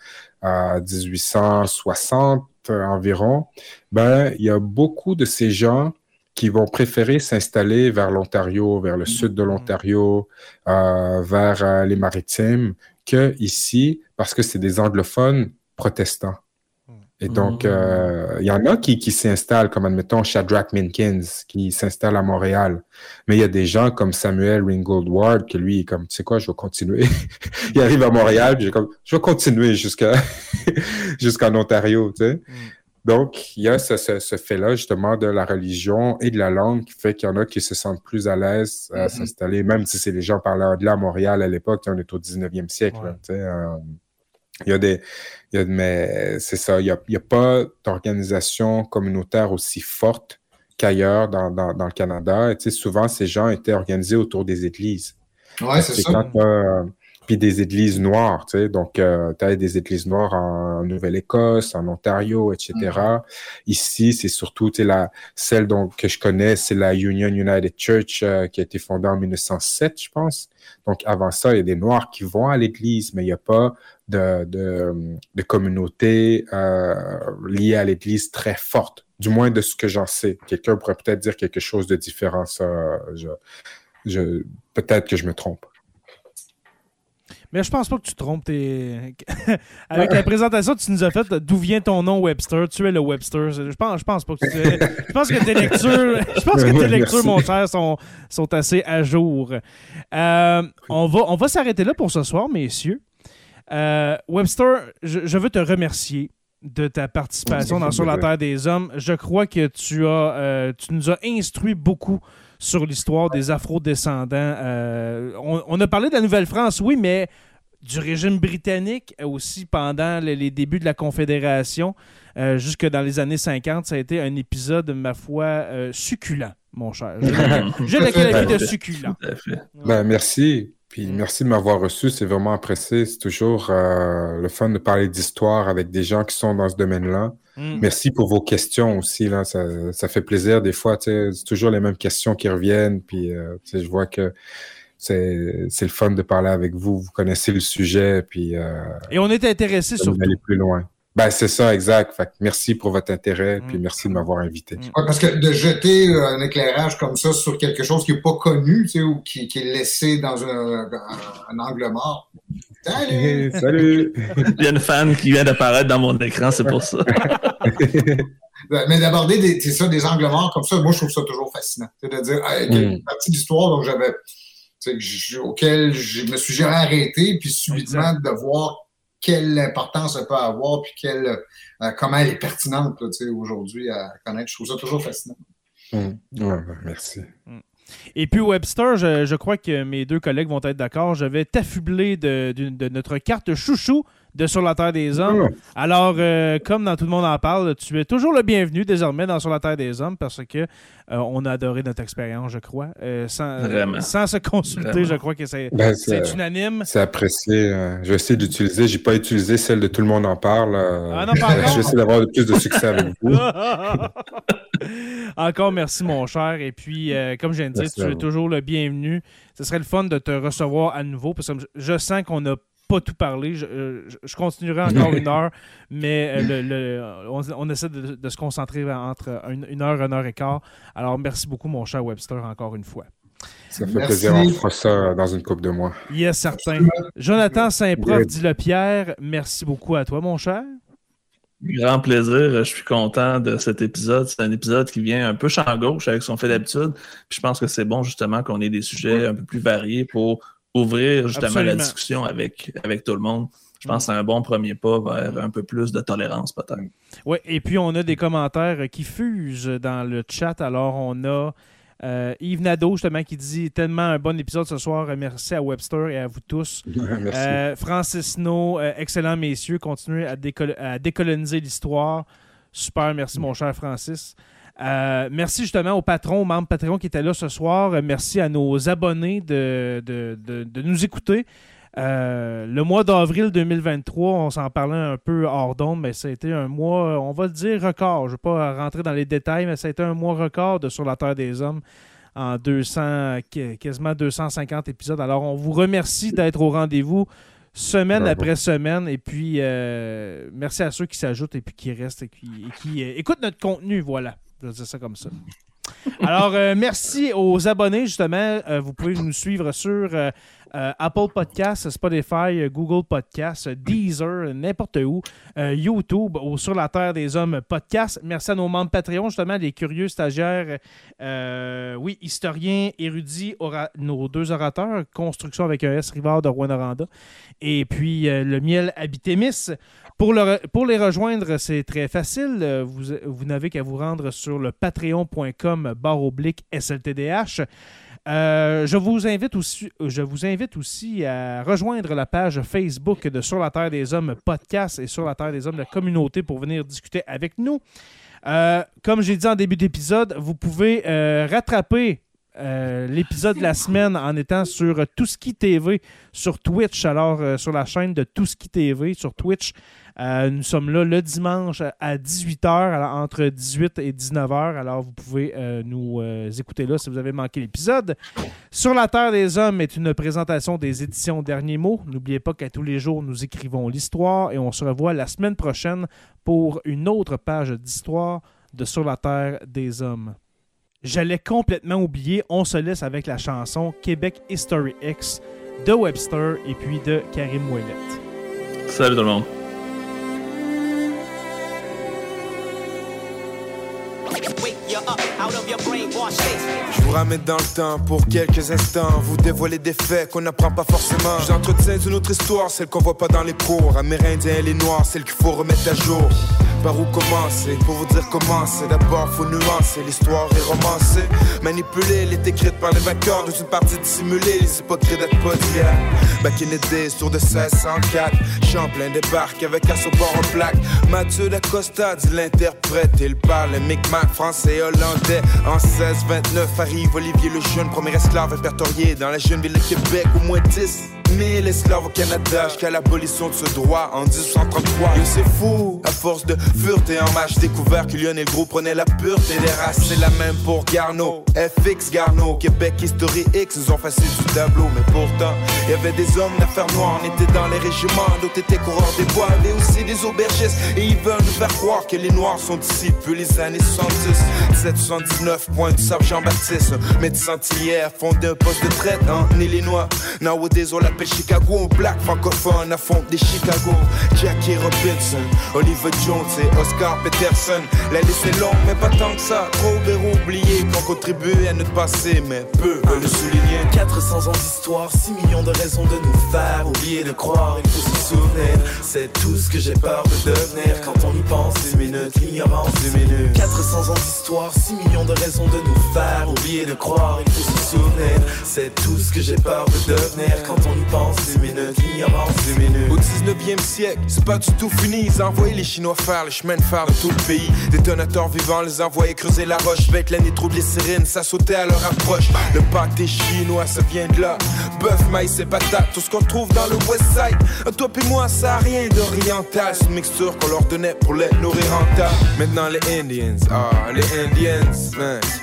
à 1860 environ, ben, il y a beaucoup de ces gens qui vont préférer s'installer vers l'Ontario, vers le sud de mm. l'Ontario, euh, vers euh, les maritimes, que ici, parce que c'est des anglophones protestants. Et donc, mm. euh, il y en a qui, qui s'installent, comme admettons Shadrach Minkins, qui s'installe à Montréal. Mais il y a des gens comme Samuel Ringgold Ward, que lui, comme, tu sais quoi, je vais continuer. il arrive à Montréal, puis comme, je vais continuer jusqu'à jusqu'en Ontario, tu sais. Mm. Donc, il y a ce, ce, fait-là, justement, de la religion et de la langue qui fait qu'il y en a qui se sentent plus à l'aise à mm-hmm. s'installer, même si c'est les gens parlant anglais à Montréal à l'époque, on est au 19e siècle. Euh, il y a des. Il y a, mais c'est ça, il n'y a, a, pas d'organisation communautaire aussi forte qu'ailleurs dans, dans, dans, le Canada. Et, souvent, ces gens étaient organisés autour des églises. Oui, c'est ça puis des églises noires, tu sais. Donc, euh, tu as des églises noires en Nouvelle-Écosse, en Ontario, etc. Mm-hmm. Ici, c'est surtout, tu sais, la, celle dont, que je connais, c'est la Union United Church euh, qui a été fondée en 1907, je pense. Donc, avant ça, il y a des Noirs qui vont à l'église, mais il n'y a pas de, de, de communauté euh, liée à l'église très forte, du moins de ce que j'en sais. Quelqu'un pourrait peut-être dire quelque chose de différent, ça. Je, je, peut-être que je me trompe. Mais je pense pas que tu te trompes. Avec la présentation que tu nous as faite, d'où vient ton nom Webster? Tu es le Webster. Je pense, je pense pas que tu Je pense que tes lectures, je pense que tes lectures, mon cher, sont, sont assez à jour. Euh, on va, on va s'arrêter là pour ce soir, messieurs. Euh, Webster, je, veux te remercier de ta participation dans Sur la Terre des Hommes. Je crois que tu, as, euh, tu nous as instruit beaucoup sur l'histoire des afro-descendants. Euh, on, a parlé de la Nouvelle-France, oui, mais du régime britannique aussi pendant les, débuts de la Confédération, euh, jusque dans les années 50. Ça a été un épisode, ma foi, euh, succulent, mon cher. J'ai la qualité de succulent. Ben, merci. Puis merci de m'avoir reçu, c'est vraiment apprécié. C'est toujours le fun de parler d'histoire avec des gens qui sont dans ce domaine-là. Mm. Merci pour vos questions aussi. Là. Ça, ça fait plaisir des fois. C'est toujours les mêmes questions qui reviennent. Puis euh, je vois que c'est le fun de parler avec vous. Vous connaissez le sujet. Puis, euh, Et on est intéressé surtout. aller plus loin. Ben, c'est ça, exact. Fait merci pour votre intérêt, puis mm. merci de m'avoir invité. Mm. parce que de jeter euh, un éclairage comme ça sur quelque chose qui n'est pas connu, tu sais, ou qui, qui, est laissé dans un, un, angle mort. Salut! Salut! Il y a une fan qui vient d'apparaître dans mon écran, c'est pour ça. Mais d'aborder des, ça, des angles morts comme ça, moi, je trouve ça toujours fascinant. C'est-à-dire, mm. une partie d'histoire dont j'avais, auquel je me suis jamais arrêté, puis subitement de voir quelle importance ça peut avoir, puis quelle, euh, comment elle est pertinente aujourd'hui à connaître. Je trouve ça toujours fascinant. Mmh. Ben, merci. Mmh. Et puis Webster, je, crois que mes deux collègues vont être d'accord. Je vais t'affubler de, de, notre carte chouchou de Sur la Terre des Hommes. Alors, euh, comme dans Tout le monde en parle, tu es toujours le bienvenu désormais dans Sur la Terre des Hommes parce que euh, on a adoré notre expérience, je crois. Euh, sans, sans, se consulter, je crois que c'est ben, unanime. C'est apprécié. je vais essayer d'utiliser. J'ai pas utilisé celle de Tout le monde en parle. Ah non, pas je vais essayer d'avoir plus de succès avec vous. encore merci, mon cher. Et puis, comme je viens de dire, tu es toujours le bienvenu. Ce serait le fun de te recevoir à nouveau parce que je sens qu'on a pas tout parler. Je, euh, continuerai encore une heure, mais euh, le, on, essaie de, se concentrer entre une, heure une heure et quart. Alors, merci beaucoup, mon cher Webster, encore une fois. Ça fait plaisir, on fera ça dans une couple de mois. Yes, certain. Jonathan Saint-Prof, dit le Pierre, merci beaucoup à toi, mon cher. Grand plaisir. Je suis content de cet épisode. C'est un épisode qui vient un peu champ gauche avec son fait d'habitude. je pense que c'est bon justement qu'on ait des sujets un peu plus variés pour ouvrir justement la discussion avec, avec tout le monde. Je pense que c'est un bon premier pas vers un peu plus de tolérance peut-être. Oui, et puis on a des commentaires qui fusent dans le chat. Alors on a euh, Yves Nadeau, justement, qui dit tellement un bon épisode ce soir. Merci à Webster et à vous tous. Euh, Francis No, euh, excellent messieurs. Continuez à, décoloniser l'histoire. Super, merci mon cher Francis. Merci justement aux patrons, aux membres Patreon qui étaient là ce soir. merci à nos abonnés de, de nous écouter. Euh, le mois d'avril 2023, on s'en parlait un peu hors d'onde, mais ça a été un mois, on va le dire, record. Je ne vais pas rentrer dans les détails, mais ça a été un mois record de Sur la Terre des Hommes en 200, quasiment 250 épisodes. Alors, on vous remercie d'être au rendez-vous semaine après semaine. Et puis, euh, merci à ceux qui s'ajoutent et puis qui restent et qui, euh, écoutent notre contenu. Voilà, je vais ça comme ça. Alors, merci aux abonnés, justement. vous pouvez nous suivre sur euh, Apple Podcasts, Spotify, Google Podcasts, Deezer, n'importe où, euh, YouTube ou sur la Terre des Hommes Podcast. Merci à nos membres Patreon, justement, les curieux stagiaires, euh, oui, historiens, érudits, nos deux orateurs, Construction avec un S, Rivard de Rwanda, et puis le miel Habitémis. Pour, les rejoindre, c'est très facile. Vous, n'avez qu'à vous rendre sur le patreon.com barre oblique SLTDH. Euh, je, vous invite aussi, je vous invite aussi à rejoindre la page Facebook de Sur la Terre des Hommes podcast et Sur la Terre des Hommes, la communauté, pour venir discuter avec nous. Euh, comme j'ai dit en début d'épisode, vous pouvez euh, rattraper l'épisode de la semaine en étant sur Touski TV sur Twitch, alors sur la chaîne de Touski TV sur Twitch. Euh, nous sommes là le dimanche à 18h, entre 18 et 19h. Alors, vous pouvez euh, nous euh, écouter là si vous avez manqué l'épisode. Sur la Terre des Hommes est une présentation des éditions Derniers Mots. N'oubliez pas qu'à tous les jours, nous écrivons l'histoire et on se revoit la semaine prochaine pour une autre page d'histoire de Sur la Terre des Hommes. J'allais complètement oublier, on se laisse avec la chanson Québec History X de Webster et puis de Karim Ouellette. Salut tout le monde. Je vous ramène dans le temps pour quelques instants, vous dévoiler des faits qu'on n'apprend pas forcément. J'entretiens une autre histoire, celle qu'on voit pas dans les cours. Amérindiens et les noirs, celle qu'il faut remettre à jour. Par où commencer? Pour vous dire comment c'est. D'abord, faut nuancer. L'histoire est romancée. Manipulée, elle est écrite par les vainqueurs dans une partie dissimulée. Les hypocrites d'être d'hier. Back in the days, tour de 1604. Champlain débarque avec un support en plaque. Mathieu d'Acosta dit l'interprète. Il parle micmac français et En 1629 arrive Olivier le Jeune, premier esclave répertorié dans la jeune ville de Québec. Au moins 10 les esclaves au Canada jusqu'à l'abolition de ce droit en 1833. Yo, c'est fou, à force de fureté en match, découvert que le groupe prenaient la pureté des races. C'est la même pour Garneau, FX Garneau, Québec History X, nous ont facile du tableau. Mais pourtant, il y avait des hommes d'affaires noires, on était dans les régiments, d'autres étaient coureurs des bois, mais aussi des aubergistes. Et ils veulent nous faire croire que les noirs sont depuis les années 70. 779, point du Sable Jean-Baptiste, médecin hier, fondé un poste de traite en Illinois. Nowadays, on Chicago, black francophone affronte des Chicago. Jackie Robinson, Oliver Jones et Oscar Peterson. La liste est longue, mais pas tant que ça. Trop verrou oublié qu'on contribue à notre passé, mais peu veulent le souligner. 400 ans d'histoire, 6 millions de raisons de nous faire oublier de croire, il faut se souvenir. C'est tout ce que j'ai peur de devenir quand on y pense. Une minute, l'ignorance, une minute. 400 ans d'histoire, 6 millions de raisons de nous faire oublier de croire, il faut se souvenir. C'est tout ce que j'ai peur de devenir quand on y pense. Au 19e siècle, c'est pas du tout fini. Ils envoyaient les Chinois faire le chemin de fer de tout le pays. Détonateurs vivants les envoyaient creuser la roche. Avec la nitroglycérine, ça sautait à leur approche. Le pâté chinois, ça vient de là. Bœuf, maïs et patates, tout ce qu'on trouve dans le West Side. Toi et moi, ça a rien d'oriental. C'est une mixture qu'on leur donnait pour les nourrir en tas. Maintenant, les Indians, ah, les Indians,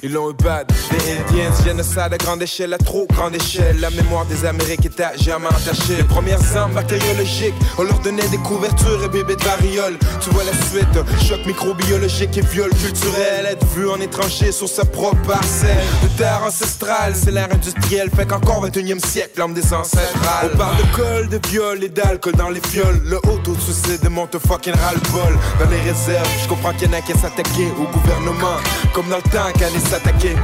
ils l'ont eu bad. Les Indians, génocide à grande échelle, à trop grande échelle. La mémoire des Amériques est à Les premières armes bactériologiques, on leur donnait des couvertures et bébés de variole. Tu vois la suite, choc microbiologique et viol culturel. Être vu en étranger sur sa propre parcelle. De terre ancestrale, c'est l'ère industrielle. Fait qu'encore 21 e siècle, l'homme des ancêtres. On parle de col, de viol et d'alcool dans les fioles. Le haut c'est de de mon fucking ras-le-bol. Dans les réserves, je comprends qu'il y en a qui s'attaquer au gouvernement, comme dans le temps qu'elle s'attaquer.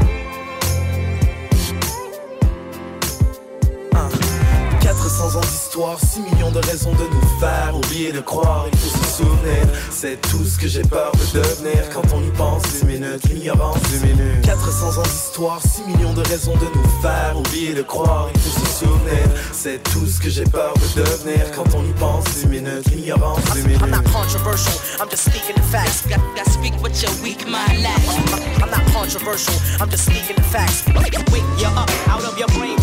400 ans d'histoire, 6 millions de raisons de nous faire oublier de croire, il faut se souvenir. C'est tout ce que j'ai peur de devenir quand on y pense. 10 minutes, l'ignorance, 10 minutes. 400 ans d'histoire, 6 millions de raisons de nous faire oublier de croire, il faut se souvenir. C'est tout ce que j'ai peur de devenir quand on y pense. 10 minutes, l'ignorance, 10 minutes. I'm not controversial, I'm just speaking the facts. Got, got speak what your weak mind lacks. I'm not controversial, I'm just speaking the facts. Wake you up out of your brain.